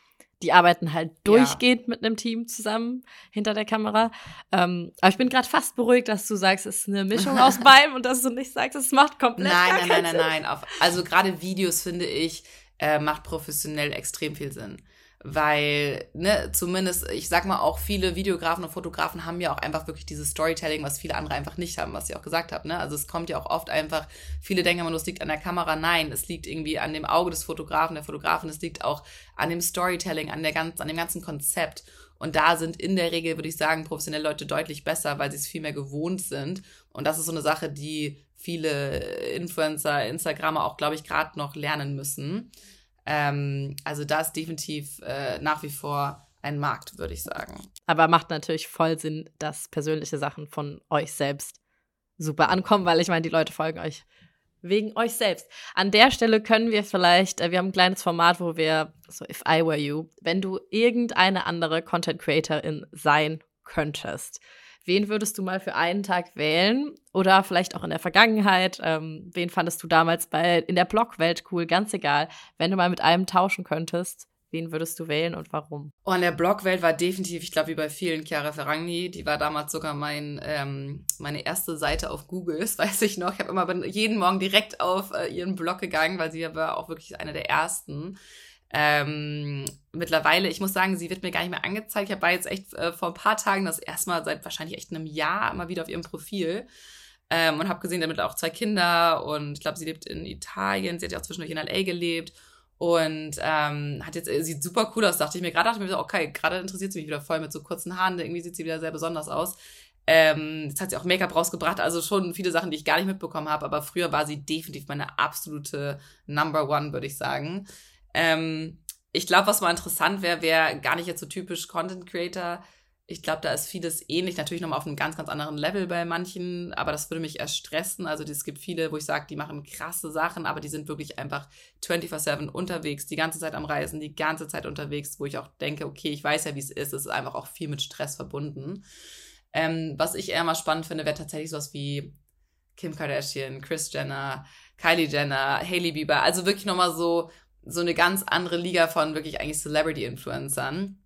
Speaker 1: die arbeiten halt durchgehend ja. mit einem Team zusammen hinter der Kamera. Ähm, aber ich bin gerade fast beruhigt, dass du sagst, es ist eine Mischung aus beidem und dass du nicht sagst, es macht komplett
Speaker 4: Nein, nein, nein, nein, nein. Auf, also gerade Videos finde ich, äh, macht professionell extrem viel Sinn weil, ne, zumindest, ich sag mal auch viele Videografen und Fotografen haben ja auch einfach wirklich dieses Storytelling, was viele andere einfach nicht haben, was ich auch gesagt habe, ne? Also es kommt ja auch oft einfach, viele denken immer, es liegt an der Kamera. Nein, es liegt irgendwie an dem Auge des Fotografen, der Fotografin, es liegt auch an dem Storytelling, an der ganz, an dem ganzen Konzept. Und da sind in der Regel, würde ich sagen, professionelle Leute deutlich besser, weil sie es viel mehr gewohnt sind. Und das ist so eine Sache, die viele Influencer, Instagramer auch, glaube ich, gerade noch lernen müssen. Ähm, also da ist definitiv äh, nach wie vor ein Markt, würde ich sagen.
Speaker 1: Aber macht natürlich voll Sinn, dass persönliche Sachen von euch selbst super ankommen, weil ich meine, die Leute folgen euch wegen euch selbst. An der Stelle können wir vielleicht, äh, wir haben ein kleines Format, wo wir, so if I were you, wenn du irgendeine andere Content Creatorin sein könntest, wen würdest du mal für einen Tag wählen? Oder vielleicht auch in der Vergangenheit, ähm, wen fandest du damals bei, in der Blogwelt cool? Ganz egal. Wenn du mal mit einem tauschen könntest, Wen würdest du wählen und warum?
Speaker 4: Oh, in der Blogwelt war definitiv, ich glaube, wie bei vielen, Chiara Ferragni. Die war damals sogar mein, ähm, meine erste Seite auf Google, das weiß ich noch. Ich habe immer jeden Morgen direkt auf äh, ihren Blog gegangen, weil sie war auch wirklich eine der ersten. Ähm, mittlerweile, ich muss sagen, sie wird mir gar nicht mehr angezeigt. Ich habe jetzt echt äh, vor ein paar Tagen das erstmal seit wahrscheinlich echt einem Jahr mal wieder auf ihrem Profil ähm, und habe gesehen, damit auch zwei Kinder und ich glaube, sie lebt in Italien. Sie hat ja auch zwischendurch in LA gelebt und ähm, hat jetzt, sieht super cool aus, dachte ich mir. Gerade dachte ich mir so, okay, gerade interessiert sie mich wieder voll mit so kurzen Haaren, irgendwie sieht sie wieder sehr besonders aus. Ähm, jetzt hat sie auch Make-up rausgebracht, also schon viele Sachen, die ich gar nicht mitbekommen habe, aber früher war sie definitiv meine absolute Number One, würde ich sagen. Ähm, ich glaube, was mal interessant wäre, wäre gar nicht jetzt so typisch Content Creator, ich glaube, da ist vieles ähnlich, natürlich nochmal auf einem ganz, ganz anderen Level bei manchen, aber das würde mich erst stressen. Also es gibt viele, wo ich sage, die machen krasse Sachen, aber die sind wirklich einfach 24-7 unterwegs, die ganze Zeit am Reisen, die ganze Zeit unterwegs, wo ich auch denke, okay, ich weiß ja, wie es ist, es ist einfach auch viel mit Stress verbunden. Ähm, was ich eher mal spannend finde, wäre tatsächlich sowas wie Kim Kardashian, Chris Jenner, Kylie Jenner, Hailey Bieber, also wirklich nochmal so, so eine ganz andere Liga von wirklich eigentlich Celebrity-Influencern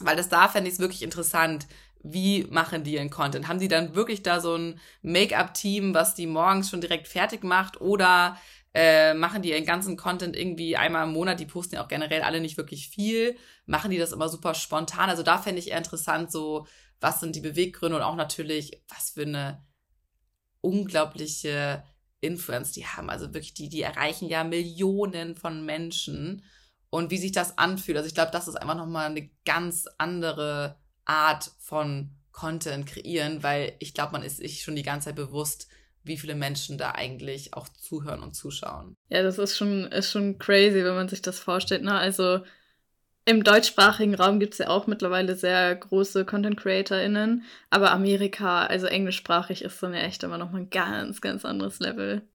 Speaker 4: weil das da fände ich es wirklich interessant. Wie machen die ihren Content? Haben die dann wirklich da so ein Make-up-Team, was die morgens schon direkt fertig macht? Oder äh, machen die ihren ganzen Content irgendwie einmal im Monat? Die posten ja auch generell alle nicht wirklich viel. Machen die das immer super spontan? Also da fände ich eher interessant, so was sind die Beweggründe und auch natürlich, was für eine unglaubliche Influence die haben. Also wirklich, die, die erreichen ja Millionen von Menschen und wie sich das anfühlt. Also ich glaube, das ist einfach nochmal eine ganz andere Art von Content kreieren, weil ich glaube, man ist sich schon die ganze Zeit bewusst, wie viele Menschen da eigentlich auch zuhören und zuschauen.
Speaker 2: Ja, das ist schon, ist schon crazy, wenn man sich das vorstellt. Ne? Also im deutschsprachigen Raum gibt es ja auch mittlerweile sehr große Content CreatorInnen, aber Amerika, also englischsprachig, ist dann ja echt immer nochmal ein ganz, ganz anderes Level.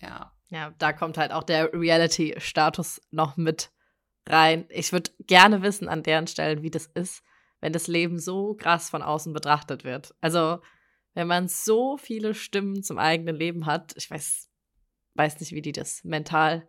Speaker 4: Ja,
Speaker 1: ja, da kommt halt auch der Reality-Status noch mit rein. Ich würde gerne wissen an deren Stellen, wie das ist, wenn das Leben so krass von außen betrachtet wird. Also, wenn man so viele Stimmen zum eigenen Leben hat, ich weiß, weiß nicht, wie die das mental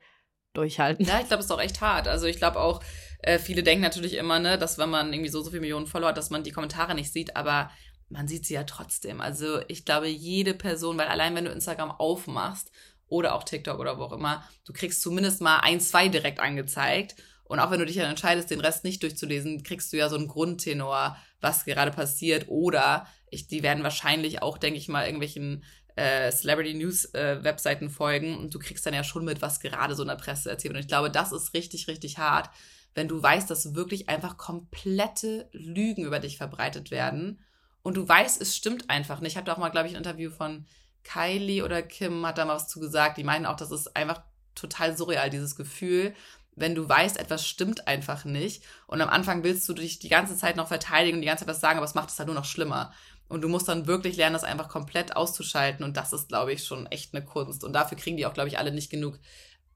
Speaker 1: durchhalten.
Speaker 4: Ja, ich glaube, es ist auch echt hart. Also ich glaube auch, äh, viele denken natürlich immer, ne, dass wenn man irgendwie so, so viele Millionen Follower hat, dass man die Kommentare nicht sieht, aber man sieht sie ja trotzdem. Also ich glaube, jede Person, weil allein wenn du Instagram aufmachst oder auch TikTok oder wo auch immer, du kriegst zumindest mal ein, zwei direkt angezeigt. Und auch wenn du dich dann entscheidest, den Rest nicht durchzulesen, kriegst du ja so einen Grundtenor, was gerade passiert. Oder ich, die werden wahrscheinlich auch, denke ich mal, irgendwelchen äh, Celebrity News äh, Webseiten folgen und du kriegst dann ja schon mit, was gerade so in der Presse erzählt. Und ich glaube, das ist richtig, richtig hart, wenn du weißt, dass wirklich einfach komplette Lügen über dich verbreitet werden und du weißt, es stimmt einfach nicht. Ich habe da auch mal, glaube ich, ein Interview von Kylie oder Kim hat da mal was zu gesagt. Die meinen auch, das ist einfach total surreal, dieses Gefühl, wenn du weißt, etwas stimmt einfach nicht. Und am Anfang willst du dich die ganze Zeit noch verteidigen und die ganze Zeit was sagen, aber es macht es halt nur noch schlimmer. Und du musst dann wirklich lernen, das einfach komplett auszuschalten. Und das ist, glaube ich, schon echt eine Kunst. Und dafür kriegen die auch, glaube ich, alle nicht genug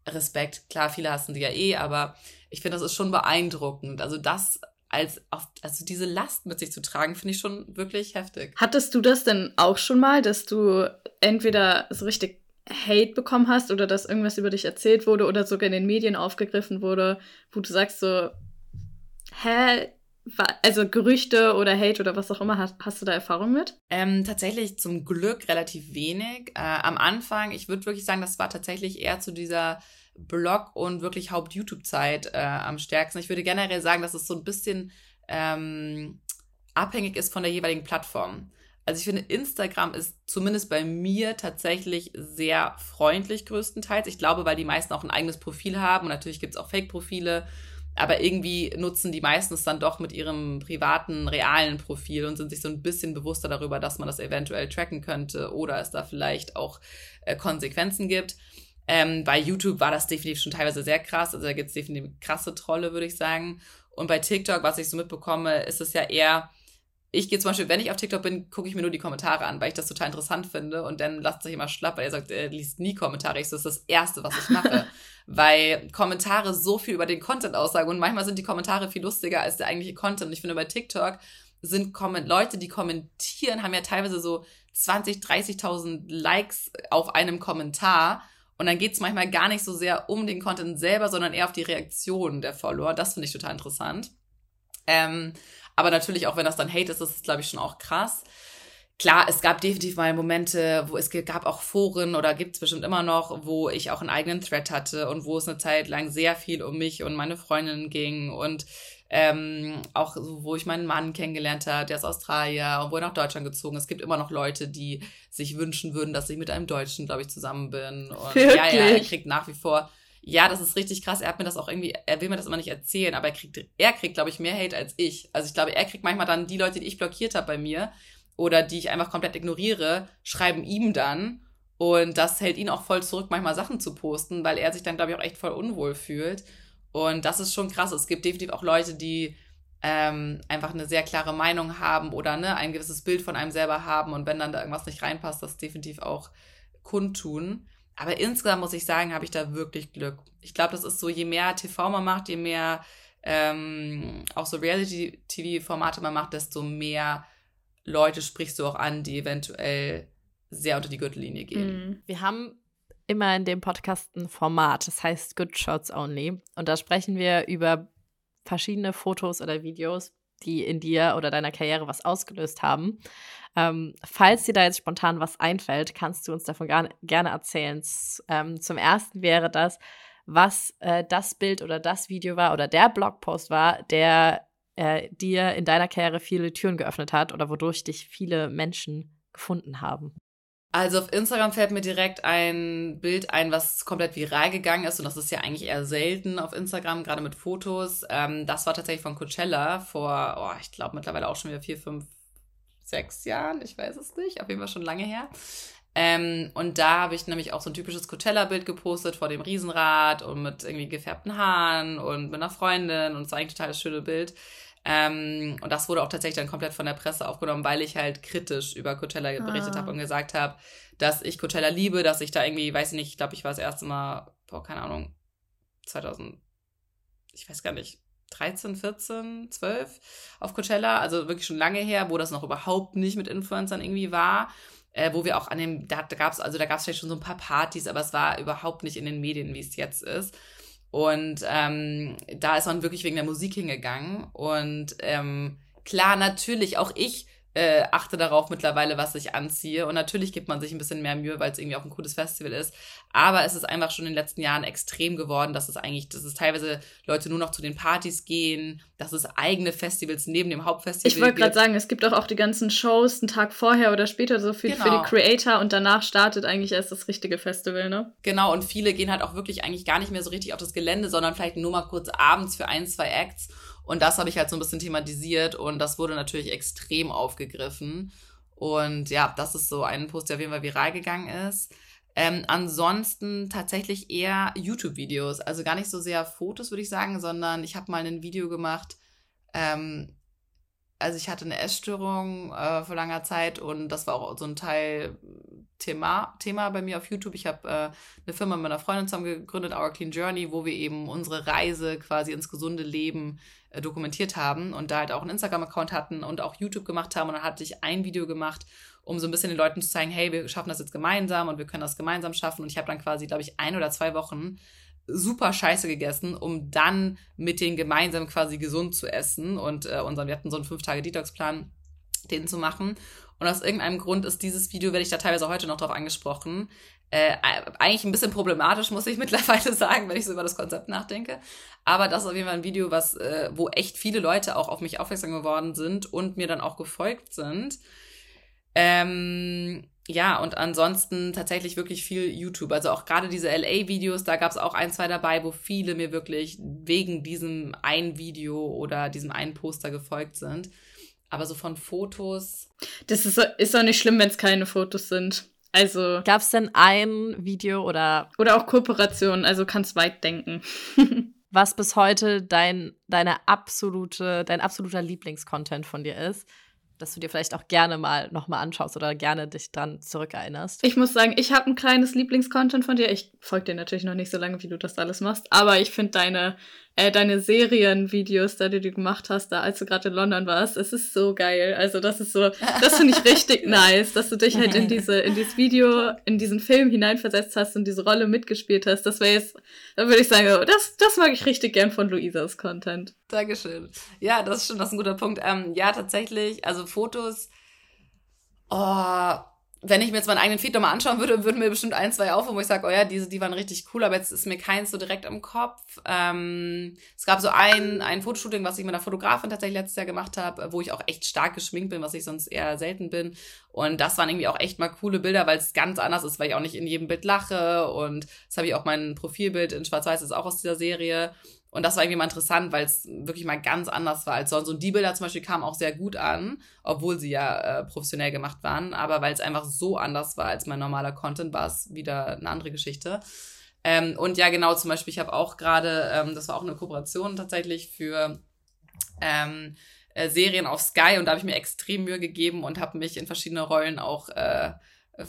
Speaker 4: Respekt. Klar, viele hassen die ja eh, aber ich finde, das ist schon beeindruckend. Also das als auf, also diese Last mit sich zu tragen, finde ich schon wirklich heftig.
Speaker 2: Hattest du das denn auch schon mal, dass du entweder so richtig Hate bekommen hast oder dass irgendwas über dich erzählt wurde oder sogar in den Medien aufgegriffen wurde, wo du sagst so, hä, also Gerüchte oder Hate oder was auch immer, hast, hast du da Erfahrung mit?
Speaker 4: Ähm, tatsächlich zum Glück relativ wenig. Äh, am Anfang, ich würde wirklich sagen, das war tatsächlich eher zu dieser Blog und wirklich Haupt-YouTube-Zeit äh, am stärksten. Ich würde generell sagen, dass es so ein bisschen ähm, abhängig ist von der jeweiligen Plattform. Also ich finde, Instagram ist zumindest bei mir tatsächlich sehr freundlich größtenteils. Ich glaube, weil die meisten auch ein eigenes Profil haben und natürlich gibt es auch Fake-Profile. Aber irgendwie nutzen die meisten es dann doch mit ihrem privaten, realen Profil und sind sich so ein bisschen bewusster darüber, dass man das eventuell tracken könnte oder es da vielleicht auch äh, Konsequenzen gibt. Ähm, bei YouTube war das definitiv schon teilweise sehr krass. Also da gibt es definitiv krasse Trolle, würde ich sagen. Und bei TikTok, was ich so mitbekomme, ist es ja eher, ich gehe zum Beispiel, wenn ich auf TikTok bin, gucke ich mir nur die Kommentare an, weil ich das total interessant finde. Und dann lasst sich immer schlapp, weil er sagt, er liest nie Kommentare. Ich so, das ist das Erste, was ich mache. weil Kommentare so viel über den Content aussagen. Und manchmal sind die Kommentare viel lustiger als der eigentliche Content. Und ich finde, bei TikTok sind Comment Leute, die kommentieren, haben ja teilweise so 20, 30.000 Likes auf einem Kommentar. Und dann geht es manchmal gar nicht so sehr um den Content selber, sondern eher auf die Reaktion der Follower. Das finde ich total interessant. Ähm, aber natürlich, auch wenn das dann Hate ist, ist es, glaube ich, schon auch krass. Klar, es gab definitiv mal Momente, wo es gab auch Foren oder gibt es bestimmt immer noch, wo ich auch einen eigenen Thread hatte und wo es eine Zeit lang sehr viel um mich und meine Freundinnen ging und ähm, auch so, wo ich meinen Mann kennengelernt habe, der ist Australier und wo er nach Deutschland gezogen ist. Es gibt immer noch Leute, die sich wünschen würden, dass ich mit einem Deutschen, glaube ich, zusammen bin. Und
Speaker 2: Wirklich?
Speaker 4: ja, ja, er kriegt nach wie vor. Ja, das ist richtig krass. Er hat mir das auch irgendwie, er will mir das immer nicht erzählen, aber er kriegt, er kriegt, glaube ich, mehr Hate als ich. Also ich glaube, er kriegt manchmal dann die Leute, die ich blockiert habe bei mir oder die ich einfach komplett ignoriere, schreiben ihm dann. Und das hält ihn auch voll zurück, manchmal Sachen zu posten, weil er sich dann, glaube ich, auch echt voll unwohl fühlt. Und das ist schon krass. Es gibt definitiv auch Leute, die ähm, einfach eine sehr klare Meinung haben oder ne, ein gewisses Bild von einem selber haben. Und wenn dann da irgendwas nicht reinpasst, das definitiv auch kundtun. Aber insgesamt muss ich sagen, habe ich da wirklich Glück. Ich glaube, das ist so, je mehr TV man macht, je mehr ähm, auch so Reality-TV-Formate man macht, desto mehr Leute sprichst du auch an, die eventuell sehr unter die Gürtellinie gehen.
Speaker 2: Mhm.
Speaker 1: Wir haben immer in dem Podcast ein Format, das heißt Good Shots Only. Und da sprechen wir über verschiedene Fotos oder Videos, die in dir oder deiner Karriere was ausgelöst haben. Ähm, falls dir da jetzt spontan was einfällt, kannst du uns davon gerne erzählen. Ähm, zum ersten wäre das, was äh, das Bild oder das Video war oder der Blogpost war, der äh, dir in deiner Karriere viele Türen geöffnet hat oder wodurch dich viele Menschen gefunden haben.
Speaker 4: Also auf Instagram fällt mir direkt ein Bild ein, was komplett viral gegangen ist. Und das ist ja eigentlich eher selten auf Instagram, gerade mit Fotos. Ähm, das war tatsächlich von Coachella vor, oh, ich glaube mittlerweile auch schon wieder vier, fünf, sechs Jahren. Ich weiß es nicht. Auf jeden Fall schon lange her. Ähm, und da habe ich nämlich auch so ein typisches Coachella-Bild gepostet vor dem Riesenrad und mit irgendwie gefärbten Haaren und mit einer Freundin. Und es war eigentlich total das schöne Bild. Ähm, und das wurde auch tatsächlich dann komplett von der Presse aufgenommen, weil ich halt kritisch über Coachella berichtet
Speaker 2: Ah.
Speaker 4: habe und gesagt habe, dass ich Coachella liebe, dass ich da irgendwie, weiß ich nicht, ich glaube, ich war das erste Mal, boah, keine Ahnung, 2000, ich weiß gar nicht, 13, 14, 12 auf Coachella, also wirklich schon lange her, wo das noch überhaupt nicht mit Influencern irgendwie war. Äh, wo wir auch an dem, da, da gab es, also da gab es vielleicht schon so ein paar Partys, aber es war überhaupt nicht in den Medien, wie es jetzt ist. Und ähm, da ist man wirklich wegen der Musik hingegangen. Und ähm, klar, natürlich, auch ich äh, achte darauf mittlerweile, was ich anziehe. Und natürlich gibt man sich ein bisschen mehr Mühe, weil es irgendwie auch ein cooles Festival ist. Aber es ist einfach schon in den letzten Jahren extrem geworden, dass es eigentlich, dass es teilweise Leute nur noch zu den Partys gehen, dass es eigene Festivals neben dem Hauptfestival
Speaker 2: Ich wollte gerade sagen, es gibt doch auch die ganzen Shows einen Tag vorher oder später so für, für
Speaker 4: Genau.
Speaker 2: die Creator und danach startet eigentlich erst das richtige Festival, ne?
Speaker 4: Genau, und viele gehen halt auch wirklich eigentlich gar nicht mehr so richtig auf das Gelände, sondern vielleicht nur mal kurz abends für ein, zwei Acts. Und das habe ich halt so ein bisschen thematisiert und das wurde natürlich extrem aufgegriffen. Und ja, das ist so ein Post, der auf jeden Fall viral gegangen ist. Ähm, ansonsten tatsächlich eher YouTube-Videos. Also gar nicht so sehr Fotos, würde ich sagen, sondern ich habe mal ein Video gemacht. Ähm, also ich hatte eine Essstörung äh, vor langer Zeit und das war auch so ein Teil Thema, Thema bei mir auf YouTube. Ich habe äh, eine Firma mit meiner Freundin zusammen gegründet, Our Clean Journey, wo wir eben unsere Reise quasi ins gesunde Leben äh, dokumentiert haben und da halt auch einen Instagram-Account hatten und auch YouTube gemacht haben. Und dann hatte ich ein Video gemacht, um so ein bisschen den Leuten zu zeigen, hey, wir schaffen das jetzt gemeinsam und wir können das gemeinsam schaffen. Und ich habe dann quasi, glaube ich, ein oder zwei Wochen super scheiße gegessen, um dann mit denen gemeinsam quasi gesund zu essen. Und äh, unseren, wir hatten so einen fünf Tage Detox-Plan, den zu machen. Und aus irgendeinem Grund ist dieses Video, werde ich da teilweise heute noch drauf angesprochen, äh, eigentlich ein bisschen problematisch, muss ich mittlerweile sagen, wenn ich so über das Konzept nachdenke. Aber das ist auf jeden Fall ein Video, was, äh, wo echt viele Leute auch auf mich aufmerksam geworden sind und mir dann auch gefolgt sind. Ähm, ja, und ansonsten tatsächlich wirklich viel YouTube. Also auch gerade diese LA-Videos, da gab es auch ein, zwei dabei, wo viele mir wirklich wegen diesem einen Video oder diesem einen Poster gefolgt sind. Aber so von Fotos.
Speaker 2: Das ist, ist auch nicht schlimm, wenn es keine Fotos sind. Also,
Speaker 1: Gab es denn ein Video oder
Speaker 2: oder auch Kooperationen, also kannst weit denken.
Speaker 1: was bis heute dein, deine absolute, dein absoluter Lieblingscontent von dir ist? Dass du dir vielleicht auch gerne mal nochmal anschaust oder gerne dich dran zurückerinnerst.
Speaker 2: Ich muss sagen, ich habe ein kleines Lieblingscontent von dir. Ich folge dir natürlich noch nicht so lange, wie du das alles machst, aber ich finde deine, äh, deine Serienvideos, die du gemacht hast, da als du gerade in London warst, es ist so geil. Also das ist so, das finde ich richtig nice, dass du dich halt in diese, in dieses Video, in diesen Film hineinversetzt hast und diese Rolle mitgespielt hast. Das wäre jetzt, da würde ich sagen, oh, das, das mag ich richtig gern von Luisas Content.
Speaker 4: Dankeschön. Ja, das ist schon, das ist ein guter Punkt. Ähm, ja, tatsächlich, also Fotos, oh, wenn ich mir jetzt meinen eigenen Feed nochmal anschauen würde, würden mir bestimmt ein, zwei auf, wo ich sage, oh ja, diese, die waren richtig cool, aber jetzt ist mir keins so direkt im Kopf. Ähm, es gab so ein, ein Fotoshooting, was ich mit einer Fotografin tatsächlich letztes Jahr gemacht habe, wo ich auch echt stark geschminkt bin, was ich sonst eher selten bin. Und das waren irgendwie auch echt mal coole Bilder, weil es ganz anders ist, weil ich auch nicht in jedem Bild lache. Und das habe ich auch mein Profilbild in Schwarz-Weiß ist auch aus dieser Serie. Und das war irgendwie mal interessant, weil es wirklich mal ganz anders war als sonst. Und die Bilder zum Beispiel kamen auch sehr gut an, obwohl sie ja äh, professionell gemacht waren. Aber weil es einfach so anders war als mein normaler Content, war es wieder eine andere Geschichte. Ähm, und ja, genau, zum Beispiel, ich habe auch gerade, ähm, das war auch eine Kooperation tatsächlich für ähm, äh, Serien auf Sky und da habe ich mir extrem Mühe gegeben und habe mich in verschiedene Rollen auch äh,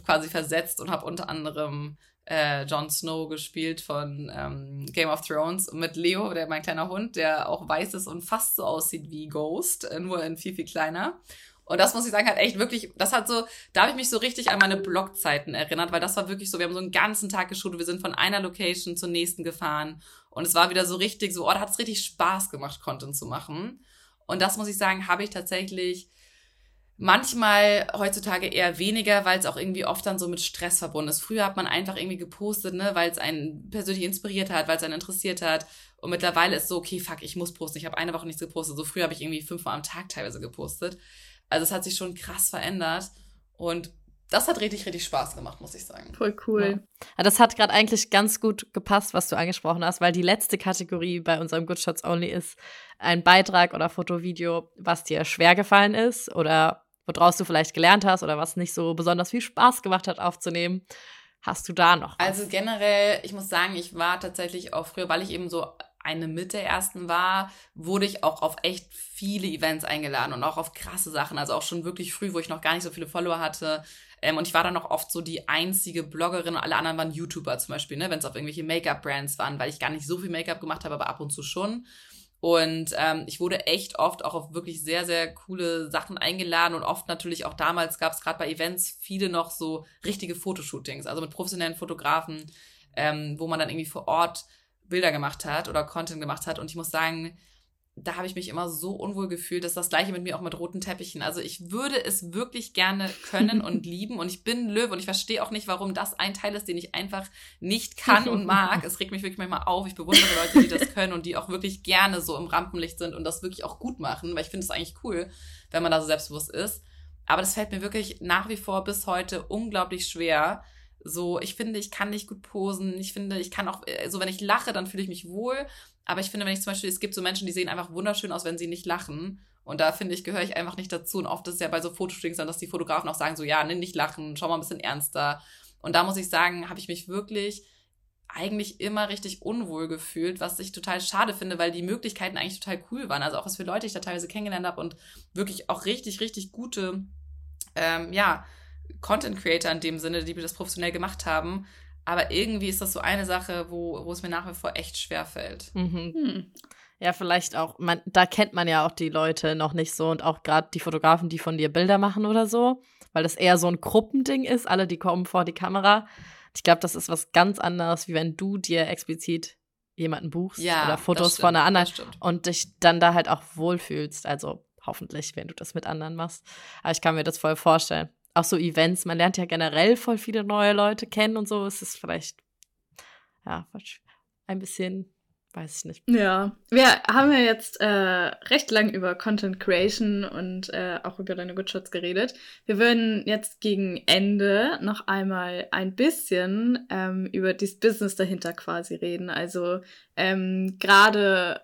Speaker 4: quasi versetzt und habe unter anderem äh, Jon Snow gespielt von ähm, Game of Thrones mit Leo, der mein kleiner Hund, der auch weiß ist und fast so aussieht wie Ghost, äh, nur in viel, viel kleiner. Und das muss ich sagen, hat echt wirklich, das hat so, da habe ich mich so richtig an meine Blogzeiten erinnert, weil das war wirklich so, wir haben so einen ganzen Tag geshootet, wir sind von einer Location zur nächsten gefahren und es war wieder so richtig so, oh, da hat es richtig Spaß gemacht, Content zu machen. Und das muss ich sagen, habe ich tatsächlich Manchmal heutzutage eher weniger, weil es auch irgendwie oft dann so mit Stress verbunden ist. Früher hat man einfach irgendwie gepostet, ne, weil es einen persönlich inspiriert hat, weil es einen interessiert hat. Und mittlerweile ist so, okay, fuck, ich muss posten. Ich habe eine Woche nichts gepostet. So früher habe ich irgendwie fünfmal am Tag teilweise gepostet. Also es hat sich schon krass verändert. Und das hat richtig, richtig Spaß gemacht, muss ich sagen.
Speaker 2: Voll cool.
Speaker 1: Ja. Das hat gerade eigentlich ganz gut gepasst, was du angesprochen hast, weil die letzte Kategorie bei unserem Good Shots Only ist ein Beitrag oder Fotovideo, was dir schwer gefallen ist oder woraus du vielleicht gelernt hast oder was nicht so besonders viel Spaß gemacht hat aufzunehmen. Hast du da noch?
Speaker 4: Was? Also generell, ich muss sagen, ich war tatsächlich auch früher, weil ich eben so eine mit der ersten war, wurde ich auch auf echt viele Events eingeladen und auch auf krasse Sachen. Also auch schon wirklich früh, wo ich noch gar nicht so viele Follower hatte. Ähm, und ich war dann auch oft so die einzige Bloggerin und alle anderen waren YouTuber zum Beispiel, ne, wenn es auf irgendwelche Make-up-Brands waren, weil ich gar nicht so viel Make-up gemacht habe, aber ab und zu schon. Und ähm, ich wurde echt oft auch auf wirklich sehr, sehr coole Sachen eingeladen und oft natürlich auch damals gab es gerade bei Events viele noch so richtige Fotoshootings, also mit professionellen Fotografen, ähm, wo man dann irgendwie vor Ort Bilder gemacht hat oder Content gemacht hat. Und ich muss sagen, da habe ich mich immer so unwohl gefühlt. Das ist das gleiche mit mir auch mit roten Teppichen. Also ich würde es wirklich gerne können und lieben. Und ich bin Löwe und ich verstehe auch nicht, warum das ein Teil ist, den ich einfach nicht kann und mag. Es regt mich wirklich manchmal auf. Ich bewundere Leute, die das können und die auch wirklich gerne so im Rampenlicht sind und das wirklich auch gut machen, weil ich finde es eigentlich cool, wenn man da so selbstbewusst ist. Aber das fällt mir wirklich nach wie vor bis heute unglaublich schwer. So, ich finde, ich kann nicht gut posen. Ich finde, ich kann auch, so also wenn ich lache, dann fühle ich mich wohl. Aber ich finde, wenn ich zum Beispiel, es gibt so Menschen, die sehen einfach wunderschön aus, wenn sie nicht lachen. Und da finde ich, gehöre ich einfach nicht dazu. Und oft ist es ja bei so Fotoshootings dann, dass die Fotografen auch sagen, so, ja, nimm nicht lachen, schau mal ein bisschen ernster. Und da muss ich sagen, habe ich mich wirklich eigentlich immer richtig unwohl gefühlt, was ich total schade finde, weil die Möglichkeiten eigentlich total cool waren. Also auch was für Leute ich da teilweise kennengelernt habe und wirklich auch richtig, richtig gute, ähm, ja, Content Creator in dem Sinne, die das professionell gemacht haben. Aber irgendwie ist das so eine Sache, wo, wo es mir nach wie vor echt schwer fällt.
Speaker 1: Mhm. Hm. Ja, vielleicht auch, man, da kennt man ja auch die Leute noch nicht so und auch gerade die Fotografen, die von dir Bilder machen oder so, weil das eher so ein Gruppending ist, alle, die kommen vor die Kamera. Ich glaube, das ist was ganz anderes, wie wenn du dir explizit jemanden buchst ja, oder Fotos stimmt, von einer anderen und dich dann da halt auch wohlfühlst. Also hoffentlich, wenn du das mit anderen machst. Aber ich kann mir das voll vorstellen auch so Events, man lernt ja generell voll viele neue Leute kennen und so. Es ist vielleicht, ja, ein bisschen, weiß ich nicht.
Speaker 2: Ja, wir haben ja jetzt äh, recht lang über Content Creation und äh, auch über deine Good Shots geredet. Wir würden jetzt gegen Ende noch einmal ein bisschen ähm, über das Business dahinter quasi reden. Also ähm, gerade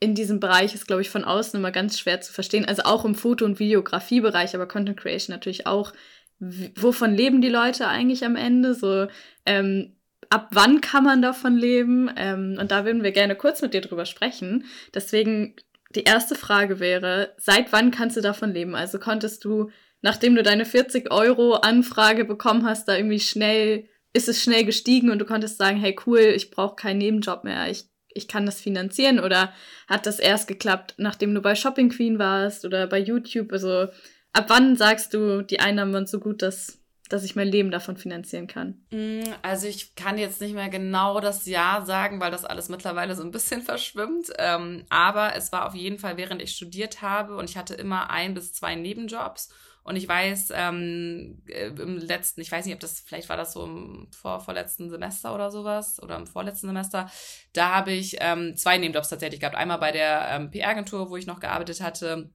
Speaker 2: in diesem Bereich ist, glaube ich, von außen immer ganz schwer zu verstehen. Also auch im Foto- und Videografiebereich, aber Content Creation natürlich auch. Wovon leben die Leute eigentlich am Ende? So, ähm, ab wann kann man davon leben? Ähm, und da würden wir gerne kurz mit dir drüber sprechen. Deswegen die erste Frage wäre, seit wann kannst du davon leben? Also konntest du, nachdem du deine 40 Euro Anfrage bekommen hast, da irgendwie schnell, ist es schnell gestiegen und du konntest sagen, hey cool, ich brauche keinen Nebenjob mehr, ich, ich kann das finanzieren oder hat das erst geklappt, nachdem du bei Shopping Queen warst oder bei YouTube? Also ab wann sagst du, die Einnahmen waren so gut, dass dass ich mein Leben davon finanzieren kann?
Speaker 4: Mm, also ich kann jetzt nicht mehr genau das Jahr sagen, weil das alles mittlerweile so ein bisschen verschwimmt. Ähm, aber es war auf jeden Fall, während ich studiert habe und ich hatte immer ein bis zwei Nebenjobs. Und ich weiß, ähm, äh, im letzten, ich weiß nicht, ob das, vielleicht war das so im vor, vorletzten Semester oder sowas oder im vorletzten Semester, da habe ich ähm, zwei Nebenjobs tatsächlich gehabt. Einmal bei der ähm, PR-Agentur, wo ich noch gearbeitet hatte,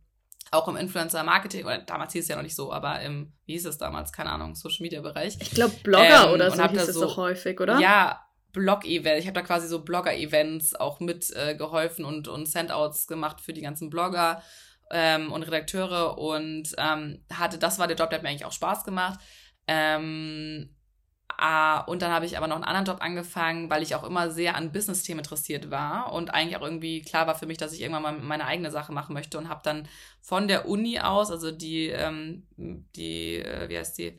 Speaker 4: auch im Influencer-Marketing, oder damals hieß es ja noch nicht so, aber im, wie hieß es damals, keine Ahnung, Social-Media-Bereich.
Speaker 2: Ich glaube Blogger ähm, oder so hieß es so, doch häufig, oder?
Speaker 4: Ja, Blog-Event. Ich habe da quasi so Blogger-Events auch mit äh, geholfen und, und Sendouts gemacht für die ganzen Blogger ähm, und Redakteure und ähm, hatte, das war der Job, der hat mir eigentlich auch Spaß gemacht. Ähm, Ah, und dann habe ich aber noch einen anderen Job angefangen, weil ich auch immer sehr an Business-Themen interessiert war und eigentlich auch irgendwie klar war für mich, dass ich irgendwann mal meine eigene Sache machen möchte und habe dann von der Uni aus, also die, ähm, die, äh, wie heißt die,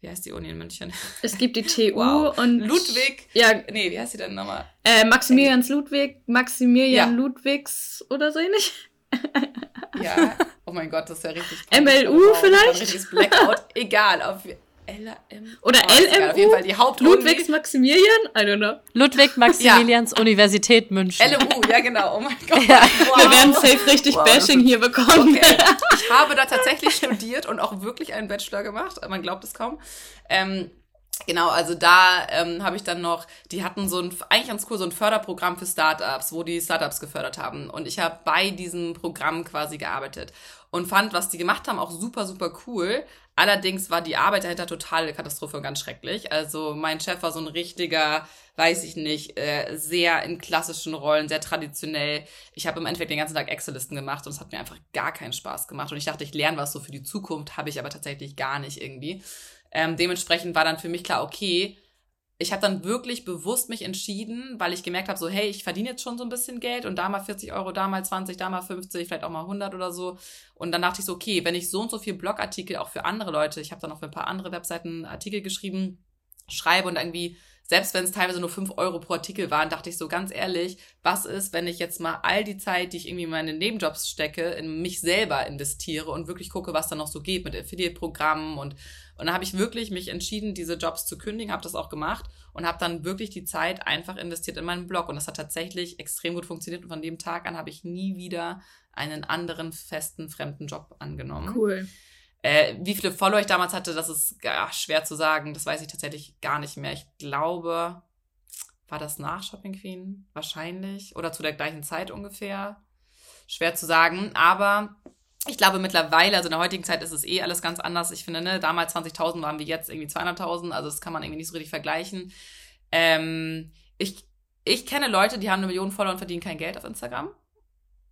Speaker 4: wie heißt die Uni in München?
Speaker 2: Es gibt die TU wow. und
Speaker 4: Ludwig.
Speaker 2: Ja,
Speaker 4: nee, wie heißt die denn nochmal?
Speaker 2: Äh, Maximilians Ludwig, Maximilian ja. Ludwigs oder so ähnlich.
Speaker 4: ja, oh mein Gott, das ist ja richtig.
Speaker 2: MLU vielleicht?
Speaker 4: Richtiges Blackout. Egal, auf, LM.
Speaker 2: Oder oh, LMU?
Speaker 4: Auf jeden Fall die Haupt
Speaker 2: Ludwigs Maximilian? I don't know.
Speaker 1: Ludwig Maximilians ja. Universität München.
Speaker 4: LMU, ja genau. Oh mein Gott. Ja.
Speaker 2: Wow. Wir werden safe richtig wow, Bashing hier bekommen.
Speaker 4: Okay. Ich habe da tatsächlich studiert und auch wirklich einen Bachelor gemacht. Man glaubt es kaum. Ähm, Genau, also da ähm, habe ich dann noch, die hatten so ein, eigentlich ganz cool, so ein Förderprogramm für Startups, wo die Startups gefördert haben. Und ich habe bei diesem Programm quasi gearbeitet und fand, was die gemacht haben, auch super, super cool. Allerdings war die Arbeit dahinter totale Katastrophe und ganz schrecklich. Also mein Chef war so ein richtiger, weiß ich nicht, äh, sehr in klassischen Rollen, sehr traditionell. Ich habe im Endeffekt den ganzen Tag Excel-Listen gemacht und es hat mir einfach gar keinen Spaß gemacht. Und ich dachte, ich lerne was so für die Zukunft, habe ich aber tatsächlich gar nicht irgendwie. Ähm, dementsprechend war dann für mich klar, okay, ich habe dann wirklich bewusst mich entschieden, weil ich gemerkt habe, so, hey, ich verdiene jetzt schon so ein bisschen Geld und da mal 40 Euro, da mal 20, da mal 50, vielleicht auch mal 100 oder so. Und dann dachte ich so, okay, wenn ich so und so viel Blogartikel auch für andere Leute, ich habe dann auch für ein paar andere Webseiten Artikel geschrieben, schreibe und irgendwie selbst wenn es teilweise nur fünf Euro pro Artikel waren, dachte ich so ganz ehrlich, was ist, wenn ich jetzt mal all die Zeit, die ich irgendwie in meine Nebenjobs stecke, in mich selber investiere und wirklich gucke, was da noch so geht mit Affiliate-Programmen und und dann habe ich wirklich mich entschieden, diese Jobs zu kündigen, habe das auch gemacht und habe dann wirklich die Zeit einfach investiert in meinen Blog und das hat tatsächlich extrem gut funktioniert und von dem Tag an habe ich nie wieder einen anderen festen fremden Job angenommen.
Speaker 2: Cool.
Speaker 4: Äh, wie viele Follower ich damals hatte, das ist ja, schwer zu sagen. Das weiß ich tatsächlich gar nicht mehr. Ich glaube, war das nach Shopping Queen? Wahrscheinlich. Oder zu der gleichen Zeit ungefähr. Schwer zu sagen. Aber ich glaube mittlerweile, also in der heutigen Zeit ist es eh alles ganz anders. Ich finde, ne, damals 20.000 waren wir jetzt irgendwie 200.000. Also das kann man irgendwie nicht so richtig vergleichen. Ähm, ich, ich kenne Leute, die haben eine Million Follower und verdienen kein Geld auf Instagram.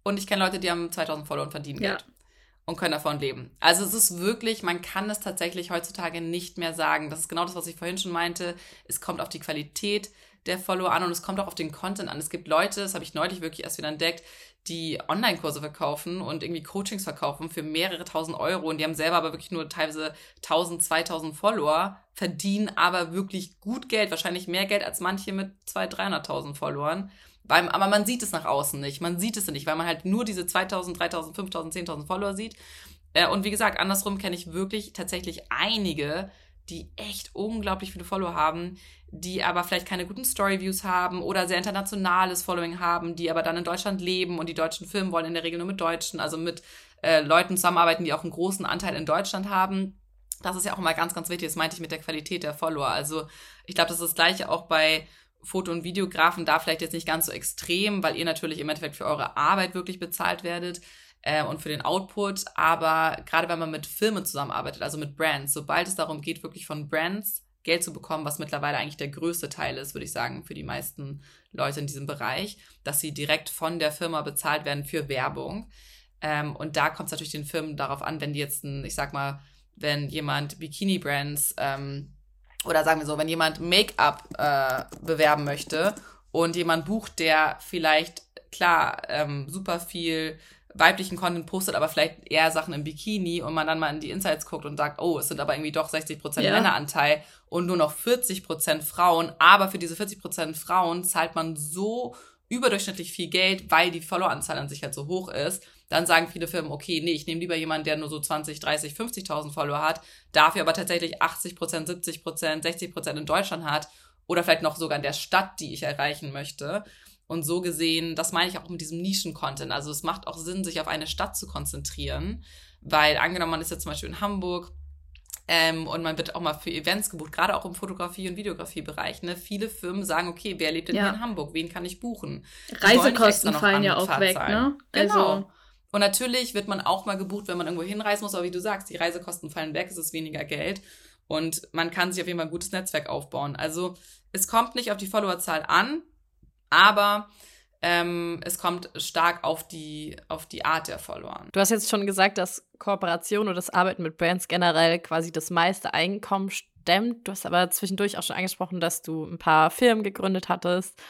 Speaker 4: Und ich kenne Leute, die haben 2000 Follower und verdienen ja. Geld und können davon leben. Also es ist wirklich, man kann es tatsächlich heutzutage nicht mehr sagen. Das ist genau das, was ich vorhin schon meinte. Es kommt auf die Qualität der Follower an und es kommt auch auf den Content an. Es gibt Leute, das habe ich neulich wirklich erst wieder entdeckt, die Online-Kurse verkaufen und irgendwie Coachings verkaufen für mehrere tausend Euro und die haben selber aber wirklich nur teilweise 1000, 2000 Follower, verdienen aber wirklich gut Geld, wahrscheinlich mehr Geld als manche mit 200, 300.000 Followern. Weil, aber man sieht es nach außen nicht. Man sieht es nicht, weil man halt nur diese 2000, 3000, 5000, 10.000 Follower sieht. Äh, und wie gesagt, andersrum kenne ich wirklich tatsächlich einige, die echt unglaublich viele Follower haben, die aber vielleicht keine guten Storyviews haben oder sehr internationales Following haben, die aber dann in Deutschland leben und die deutschen Filme wollen in der Regel nur mit Deutschen, also mit äh, Leuten zusammenarbeiten, die auch einen großen Anteil in Deutschland haben. Das ist ja auch immer ganz, ganz wichtig. Das meinte ich mit der Qualität der Follower. Also ich glaube, das ist das Gleiche auch bei Foto- und Videografen da vielleicht jetzt nicht ganz so extrem, weil ihr natürlich im Endeffekt für eure Arbeit wirklich bezahlt werdet äh, und für den Output. Aber gerade wenn man mit Firmen zusammenarbeitet, also mit Brands, sobald es darum geht, wirklich von Brands Geld zu bekommen, was mittlerweile eigentlich der größte Teil ist, würde ich sagen, für die meisten Leute in diesem Bereich, dass sie direkt von der Firma bezahlt werden für Werbung. Ähm, und da kommt es natürlich den Firmen darauf an, wenn die jetzt, ein, ich sag mal, wenn jemand Bikini-Brands ähm, oder sagen wir so, wenn jemand Make-up äh, bewerben möchte und jemand bucht, der vielleicht klar ähm, super viel weiblichen Content postet, aber vielleicht eher Sachen im Bikini und man dann mal in die Insights guckt und sagt, oh, es sind aber irgendwie doch 60% ja. Männeranteil und nur noch 40% Frauen. Aber für diese 40% Frauen zahlt man so überdurchschnittlich viel Geld, weil die Followeranzahl an sich halt so hoch ist. Dann sagen viele Firmen, okay, nee, ich nehme lieber jemanden, der nur so 20, 30, 50.000 Follower hat, dafür aber tatsächlich 80%, 70%, 60% in Deutschland hat oder vielleicht noch sogar in der Stadt, die ich erreichen möchte. Und so gesehen, das meine ich auch mit diesem Nischen-Content. Also es macht auch Sinn, sich auf eine Stadt zu konzentrieren, weil angenommen, man ist jetzt zum Beispiel in Hamburg ähm, und man wird auch mal für Events gebucht, gerade auch im Fotografie- und Videografiebereich. Ne? Viele Firmen sagen, okay, wer lebt denn ja. hier in Hamburg? Wen kann ich buchen?
Speaker 2: Reisekosten fallen ja auch weg, ne?
Speaker 4: Genau. Also und natürlich wird man auch mal gebucht, wenn man irgendwo hinreisen muss, aber wie du sagst, die Reisekosten fallen weg, es ist weniger Geld und man kann sich auf jeden Fall ein gutes Netzwerk aufbauen. Also es kommt nicht auf die Followerzahl an, aber ähm, es kommt stark auf die, auf die Art der Follower.
Speaker 1: Du hast jetzt schon gesagt, dass Kooperation oder das Arbeiten mit Brands generell quasi das meiste Einkommen stemmt. Du hast aber zwischendurch auch schon angesprochen, dass du ein paar Firmen gegründet hattest.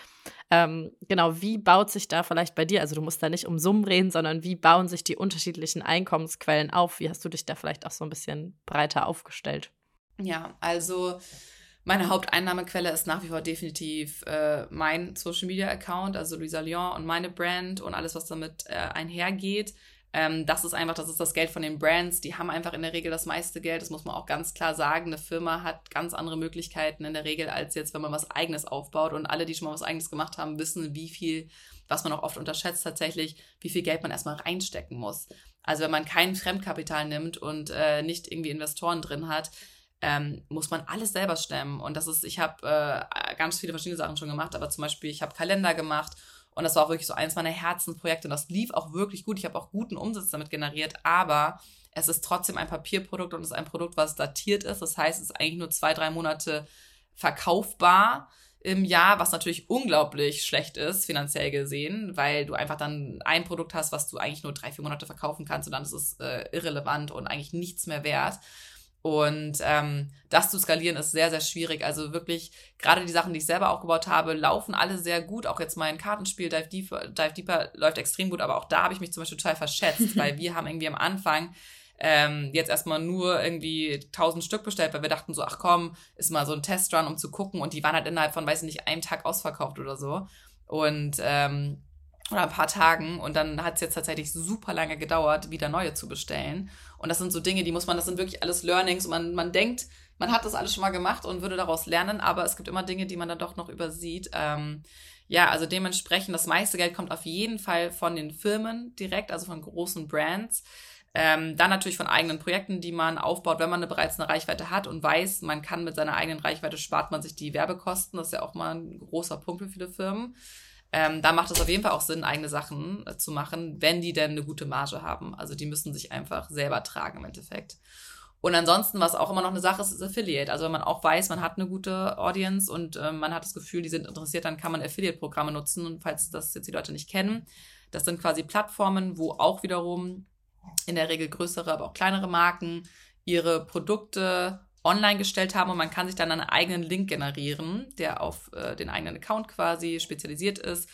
Speaker 1: Ähm, genau, wie baut sich da vielleicht bei dir, also du musst da nicht um Summen reden, sondern wie bauen sich die unterschiedlichen Einkommensquellen auf? Wie hast du dich da vielleicht auch so ein bisschen breiter aufgestellt?
Speaker 4: Ja, also meine Haupteinnahmequelle ist nach wie vor definitiv äh, mein Social Media Account, also Luisa Lyon und meine Brand und alles, was damit äh, einhergeht. Ähm, das ist einfach, das ist das Geld von den Brands. Die haben einfach in der Regel das meiste Geld. Das muss man auch ganz klar sagen. Eine Firma hat ganz andere Möglichkeiten in der Regel, als jetzt, wenn man was Eigenes aufbaut. Und alle, die schon mal was Eigenes gemacht haben, wissen, wie viel, was man auch oft unterschätzt tatsächlich, wie viel Geld man erstmal reinstecken muss. Also wenn man kein Fremdkapital nimmt und äh, nicht irgendwie Investoren drin hat, ähm, muss man alles selber stemmen. Und das ist, ich habe äh, ganz viele verschiedene Sachen schon gemacht, aber zum Beispiel, ich habe Kalender gemacht und das war auch wirklich so eins meiner Herzenprojekte. Und das lief auch wirklich gut. Ich habe auch guten Umsatz damit generiert, aber es ist trotzdem ein Papierprodukt und es ist ein Produkt, was datiert ist. Das heißt, es ist eigentlich nur zwei, drei Monate verkaufbar im Jahr, was natürlich unglaublich schlecht ist, finanziell gesehen, weil du einfach dann ein Produkt hast, was du eigentlich nur drei, vier Monate verkaufen kannst und dann ist es äh, irrelevant und eigentlich nichts mehr wert. Und ähm, das zu skalieren ist sehr, sehr schwierig. Also wirklich, gerade die Sachen, die ich selber aufgebaut habe, laufen alle sehr gut. Auch jetzt mein Kartenspiel Dive Deeper, Dive Deeper läuft extrem gut, aber auch da habe ich mich zum Beispiel total verschätzt, weil wir haben irgendwie am Anfang ähm, jetzt erstmal nur irgendwie 1000 Stück bestellt, weil wir dachten so, ach komm, ist mal so ein Testrun, um zu gucken. Und die waren halt innerhalb von, weiß ich nicht, einem Tag ausverkauft oder so. Und ähm, oder ein paar Tagen und dann hat es jetzt tatsächlich super lange gedauert, wieder neue zu bestellen. Und das sind so Dinge, die muss man, das sind wirklich alles Learnings und man, man denkt, man hat das alles schon mal gemacht und würde daraus lernen, aber es gibt immer Dinge, die man dann doch noch übersieht. Ähm, ja, also dementsprechend, das meiste Geld kommt auf jeden Fall von den Firmen direkt, also von großen Brands. Ähm, dann natürlich von eigenen Projekten, die man aufbaut, wenn man eine, bereits eine Reichweite hat und weiß, man kann mit seiner eigenen Reichweite spart man sich die Werbekosten. Das ist ja auch mal ein großer Punkt für viele Firmen. Ähm, da macht es auf jeden Fall auch Sinn, eigene Sachen äh, zu machen, wenn die denn eine gute Marge haben. Also die müssen sich einfach selber tragen im Endeffekt. Und ansonsten, was auch immer noch eine Sache ist, ist Affiliate. Also wenn man auch weiß, man hat eine gute Audience und äh, man hat das Gefühl, die sind interessiert, dann kann man Affiliate-Programme nutzen. Und falls das jetzt die Leute nicht kennen, das sind quasi Plattformen, wo auch wiederum in der Regel größere, aber auch kleinere Marken ihre Produkte online gestellt haben und man kann sich dann einen eigenen Link generieren, der auf äh, den eigenen Account quasi spezialisiert ist,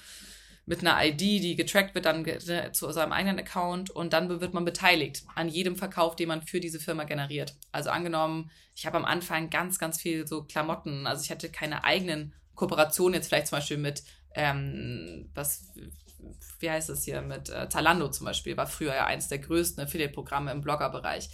Speaker 4: mit einer ID, die getrackt wird dann ge zu seinem eigenen Account und dann wird man beteiligt an jedem Verkauf, den man für diese Firma generiert. Also angenommen, ich habe am Anfang ganz, ganz viel so Klamotten, also ich hatte keine eigenen Kooperationen jetzt vielleicht zum Beispiel mit, ähm, was, wie heißt es hier, mit äh, Zalando zum Beispiel, war früher ja eines der größten Affiliate-Programme im Bloggerbereich.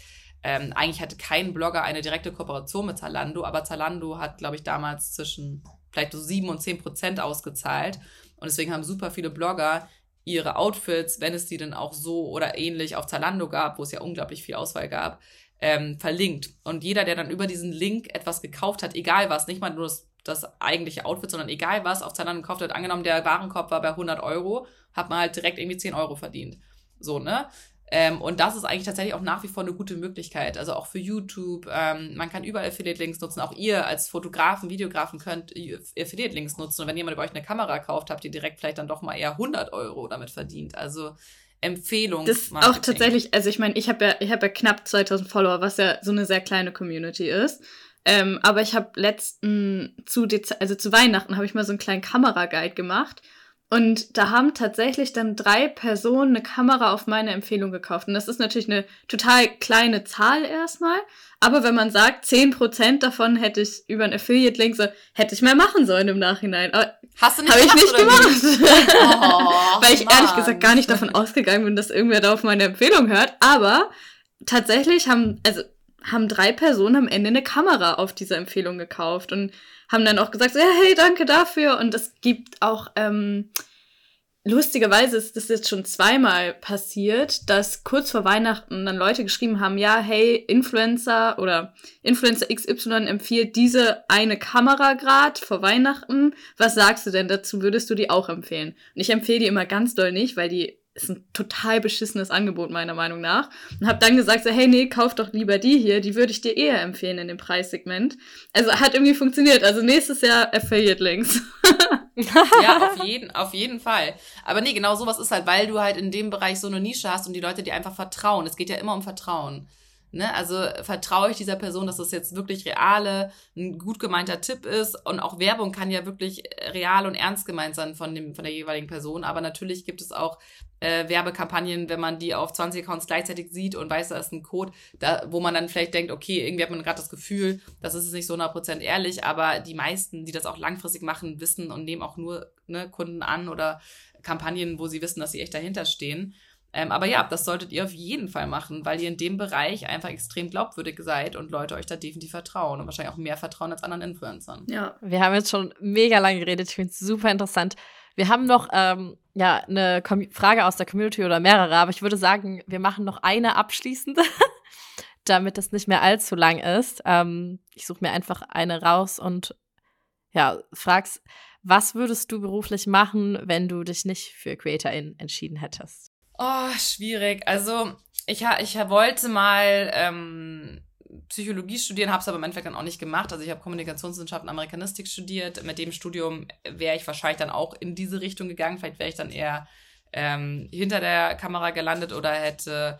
Speaker 4: Ähm, eigentlich hatte kein Blogger eine direkte Kooperation mit Zalando, aber Zalando hat, glaube ich, damals zwischen vielleicht so sieben und zehn Prozent ausgezahlt. Und deswegen haben super viele Blogger ihre Outfits, wenn es die denn auch so oder ähnlich auf Zalando gab, wo es ja unglaublich viel Auswahl gab, ähm, verlinkt. Und jeder, der dann über diesen Link etwas gekauft hat, egal was, nicht mal nur das, das eigentliche Outfit, sondern egal was auf Zalando gekauft hat, angenommen, der Warenkorb war bei 100 Euro, hat man halt direkt irgendwie 10 Euro verdient. So, ne? Ähm, und das ist eigentlich tatsächlich auch nach wie vor eine gute Möglichkeit. Also auch für YouTube. Ähm, man kann überall Affiliate-Links nutzen. Auch ihr als Fotografen, Videografen könnt Affiliate-Links nutzen. Und wenn jemand bei euch eine Kamera kauft, habt ihr direkt vielleicht dann doch mal eher 100 Euro damit verdient. Also Empfehlung.
Speaker 2: Das auch tatsächlich, also ich meine, ich habe ja, ich habe ja knapp 2000 Follower, was ja so eine sehr kleine Community ist. Ähm, aber ich habe letzten zu Dez also zu Weihnachten habe ich mal so einen kleinen Kameraguide gemacht Und da haben tatsächlich dann drei Personen eine Kamera auf meine Empfehlung gekauft. Und das ist natürlich eine total kleine Zahl erstmal. Aber wenn man sagt, 10% davon hätte ich über einen Affiliate-Link, so hätte ich mehr machen sollen im Nachhinein.
Speaker 4: Hast du nicht
Speaker 2: Habe ich nicht gemacht.
Speaker 4: Oh,
Speaker 2: Weil ich ehrlich
Speaker 4: Mann.
Speaker 2: gesagt gar nicht davon ausgegangen bin, dass irgendwer da auf meine Empfehlung hört. Aber tatsächlich haben, also haben drei Personen am Ende eine Kamera auf diese Empfehlung gekauft und haben dann auch gesagt, ja, hey, danke dafür. Und es gibt auch, ähm, lustigerweise ist das jetzt schon zweimal passiert, dass kurz vor Weihnachten dann Leute geschrieben haben, ja, hey, Influencer oder Influencer XY empfiehlt diese eine Kamera grad vor Weihnachten. Was sagst du denn dazu? Würdest du die auch empfehlen? Und ich empfehle die immer ganz doll nicht, weil die ist ein total beschissenes Angebot meiner Meinung nach. Und habe dann gesagt, so, hey, nee, kauf doch lieber die hier, die würde ich dir eher empfehlen in dem Preissegment. Also hat irgendwie funktioniert. Also nächstes Jahr Affiliate-Links.
Speaker 4: Ja, auf jeden, auf jeden Fall. Aber nee, genau sowas ist halt, weil du halt in dem Bereich so eine Nische hast und die Leute dir einfach vertrauen. Es geht ja immer um Vertrauen. Ne? Also vertraue ich dieser Person, dass das jetzt wirklich reale, ein gut gemeinter Tipp ist. Und auch Werbung kann ja wirklich real und ernst gemeint sein von, dem, von der jeweiligen Person. Aber natürlich gibt es auch äh, Werbekampagnen, wenn man die auf 20 Accounts gleichzeitig sieht und weiß, da ist ein Code, da, wo man dann vielleicht denkt, okay, irgendwie hat man gerade das Gefühl, das ist nicht so 100% ehrlich, aber die meisten, die das auch langfristig machen, wissen und nehmen auch nur ne, Kunden an oder Kampagnen, wo sie wissen, dass sie echt dahinter stehen. Ähm, aber ja, das solltet ihr auf jeden Fall machen, weil ihr in dem Bereich einfach extrem glaubwürdig seid und Leute euch da definitiv vertrauen und wahrscheinlich auch mehr vertrauen als anderen Influencern.
Speaker 2: Ja.
Speaker 1: Wir haben jetzt schon mega lange geredet. Ich finde es super interessant. Wir haben noch ähm, ja, eine Com Frage aus der Community oder mehrere, aber ich würde sagen, wir machen noch eine abschließende, damit es nicht mehr allzu lang ist. Ähm, ich suche mir einfach eine raus und ja, fragst, was würdest du beruflich machen, wenn du dich nicht für CreatorIn entschieden hättest?
Speaker 4: Oh, schwierig. Also, ich, ich wollte mal ähm, Psychologie studieren, habe es aber im Endeffekt dann auch nicht gemacht. Also ich habe Kommunikationswissenschaften Amerikanistik studiert. Mit dem Studium wäre ich wahrscheinlich dann auch in diese Richtung gegangen. Vielleicht wäre ich dann eher ähm, hinter der Kamera gelandet oder hätte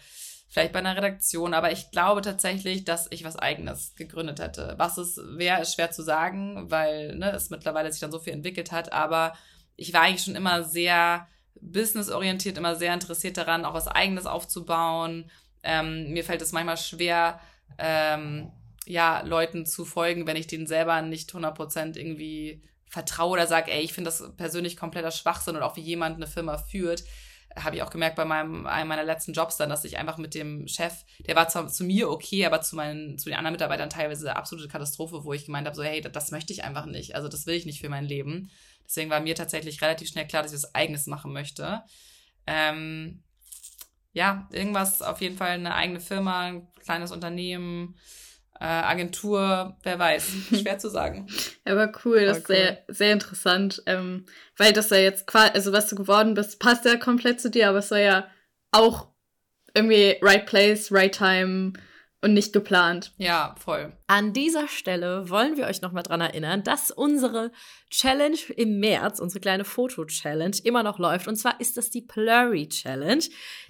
Speaker 4: vielleicht bei einer Redaktion. Aber ich glaube tatsächlich, dass ich was Eigenes gegründet hätte. Was es wäre, ist schwer zu sagen, weil ne, es mittlerweile sich dann so viel entwickelt hat. Aber ich war eigentlich schon immer sehr businessorientiert, immer sehr interessiert daran, auch was Eigenes aufzubauen. Ähm, mir fällt es manchmal schwer, ähm, ja, Leuten zu folgen, wenn ich denen selber nicht 100% irgendwie vertraue oder sage, ey, ich finde das persönlich kompletter Schwachsinn und auch wie jemand eine Firma führt, habe ich auch gemerkt bei meinem, einem meiner letzten Jobs dann, dass ich einfach mit dem Chef, der war zwar zu mir okay, aber zu meinen, zu den anderen Mitarbeitern teilweise absolute Katastrophe, wo ich gemeint habe, so, hey, das, das möchte ich einfach nicht. Also das will ich nicht für mein Leben. Deswegen war mir tatsächlich relativ schnell klar, dass ich was Eigenes machen möchte. Ähm, ja, irgendwas, auf jeden Fall eine eigene Firma, ein kleines Unternehmen, äh, Agentur, wer weiß. Schwer zu sagen.
Speaker 2: Aber cool, das ist
Speaker 1: Voll
Speaker 2: sehr, sehr interessant. Ähm, weil das ja jetzt quasi, also was du geworden bist, passt ja komplett zu dir, aber es war ja auch irgendwie right place, right time und nicht geplant.
Speaker 4: Ja, voll.
Speaker 1: An dieser Stelle wollen wir euch nochmal dran erinnern, dass unsere Challenge im März, unsere kleine Foto-Challenge, immer noch läuft. Und zwar ist das die Blurry Challenge.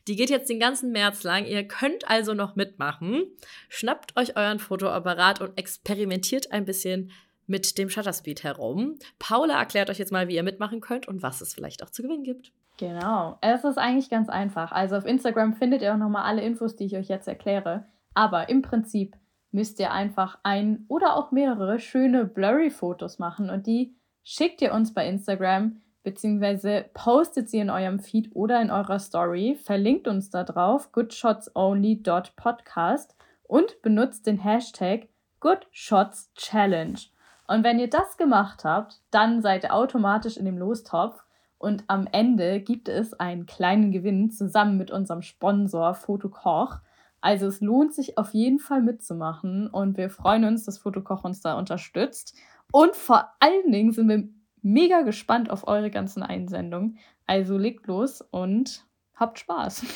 Speaker 1: Die geht jetzt den ganzen März lang. Ihr könnt also noch mitmachen. Schnappt euch euren Fotoapparat und experimentiert ein bisschen mit dem Shutterspeed herum. Paula erklärt euch jetzt mal, wie ihr mitmachen könnt und was es vielleicht auch zu gewinnen gibt.
Speaker 2: Genau. Es ist eigentlich ganz einfach. Also auf Instagram findet ihr auch nochmal alle Infos, die ich euch jetzt erkläre. Aber im Prinzip müsst ihr einfach ein oder auch mehrere schöne Blurry-Fotos machen und die schickt ihr uns bei Instagram beziehungsweise postet sie in eurem Feed oder in eurer Story, verlinkt uns da drauf goodshotsonly.podcast und benutzt den Hashtag GoodShotsChallenge. Und wenn ihr das gemacht habt, dann seid ihr automatisch in dem Lostopf und am Ende gibt es einen kleinen Gewinn zusammen mit unserem Sponsor Fotokoch. Also es lohnt sich auf jeden Fall mitzumachen und wir freuen uns, dass Fotokoch uns da unterstützt. Und vor allen Dingen sind wir mega gespannt auf eure ganzen Einsendungen. Also legt los und habt Spaß.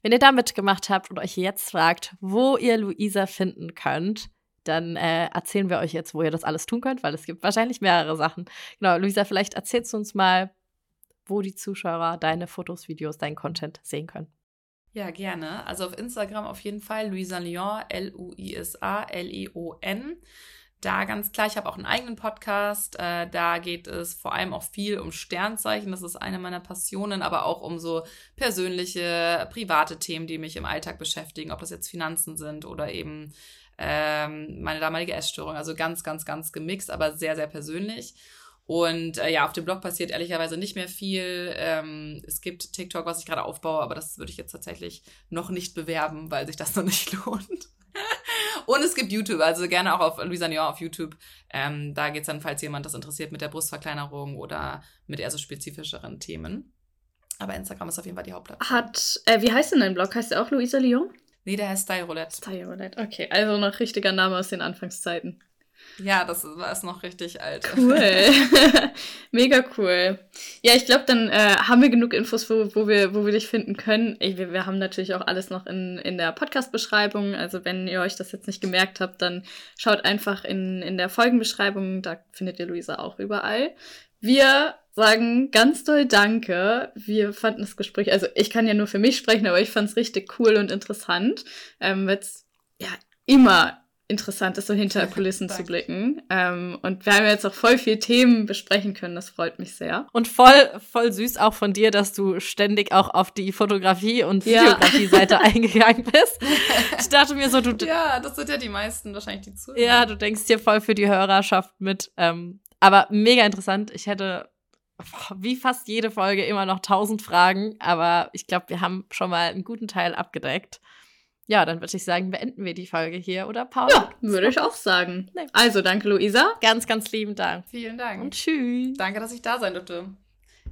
Speaker 1: Wenn ihr da mitgemacht habt und euch jetzt fragt, wo ihr Luisa finden könnt, dann äh, erzählen wir euch jetzt, wo ihr das alles tun könnt, weil es gibt wahrscheinlich mehrere Sachen. Genau, Luisa, vielleicht erzählst du uns mal, wo die Zuschauer deine Fotos, Videos, deinen Content sehen können.
Speaker 4: Ja, gerne. Also auf Instagram auf jeden Fall Luisa Lyon, L-U-I-S-A, L-I-O-N. da ganz klar, ich habe auch einen eigenen Podcast. Äh, da geht es vor allem auch viel um Sternzeichen. Das ist eine meiner Passionen, aber auch um so persönliche, private Themen, die mich im Alltag beschäftigen, ob das jetzt Finanzen sind oder eben ähm, meine damalige Essstörung. Also ganz, ganz, ganz gemixt, aber sehr, sehr persönlich. Und äh, ja, auf dem Blog passiert ehrlicherweise nicht mehr viel. Ähm, es gibt TikTok, was ich gerade aufbaue, aber das würde ich jetzt tatsächlich noch nicht bewerben, weil sich das noch nicht lohnt. Und es gibt YouTube, also gerne auch auf Luisa Nion auf YouTube. Ähm, da es dann, falls jemand das interessiert, mit der Brustverkleinerung oder mit eher so spezifischeren Themen. Aber Instagram ist auf jeden Fall die Hauptplattform.
Speaker 2: Hat, äh, wie heißt denn dein Blog? Heißt der auch Luisa Lyon?
Speaker 4: Nee, der heißt Style Roulette.
Speaker 2: Style Roulette, okay. Also noch richtiger Name aus den Anfangszeiten.
Speaker 4: Ja, das ist noch richtig alt.
Speaker 2: Cool. Mega cool. Ja, ich glaube, dann äh, haben wir genug Infos, wo, wo, wir, wo wir dich finden können. Ich, wir, wir haben natürlich auch alles noch in, in der Podcast-Beschreibung. Also wenn ihr euch das jetzt nicht gemerkt habt, dann schaut einfach in, in der Folgenbeschreibung. Da findet ihr Luisa auch überall. Wir sagen ganz doll Danke. Wir fanden das Gespräch, also ich kann ja nur für mich sprechen, aber ich fand es richtig cool und interessant. Ähm, jetzt ja immer interessant ist, so hinter Kulissen zu blicken. Ähm, und wir haben jetzt auch voll viele Themen besprechen können. Das freut mich sehr.
Speaker 1: Und voll, voll süß auch von dir, dass du ständig auch auf die Fotografie- und Videografie-Seite ja. eingegangen bist. Ich dachte mir so, du.
Speaker 4: Ja, das sind ja die meisten wahrscheinlich die Zuhörer.
Speaker 1: Ja, du denkst hier voll für die Hörerschaft mit. Ähm, aber mega interessant. Ich hätte wie fast jede Folge immer noch tausend Fragen, aber ich glaube, wir haben schon mal einen guten Teil abgedeckt. Ja, dann würde ich sagen, beenden wir die Folge hier, oder Paul?
Speaker 2: Ja, würde ich auch sagen. Nee. Also, danke, Luisa.
Speaker 1: Ganz, ganz lieben Dank.
Speaker 4: Vielen Dank.
Speaker 1: Und tschüss.
Speaker 4: Danke, dass ich da sein durfte.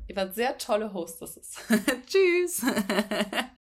Speaker 4: Ihr wart sehr tolle Hostesses. tschüss.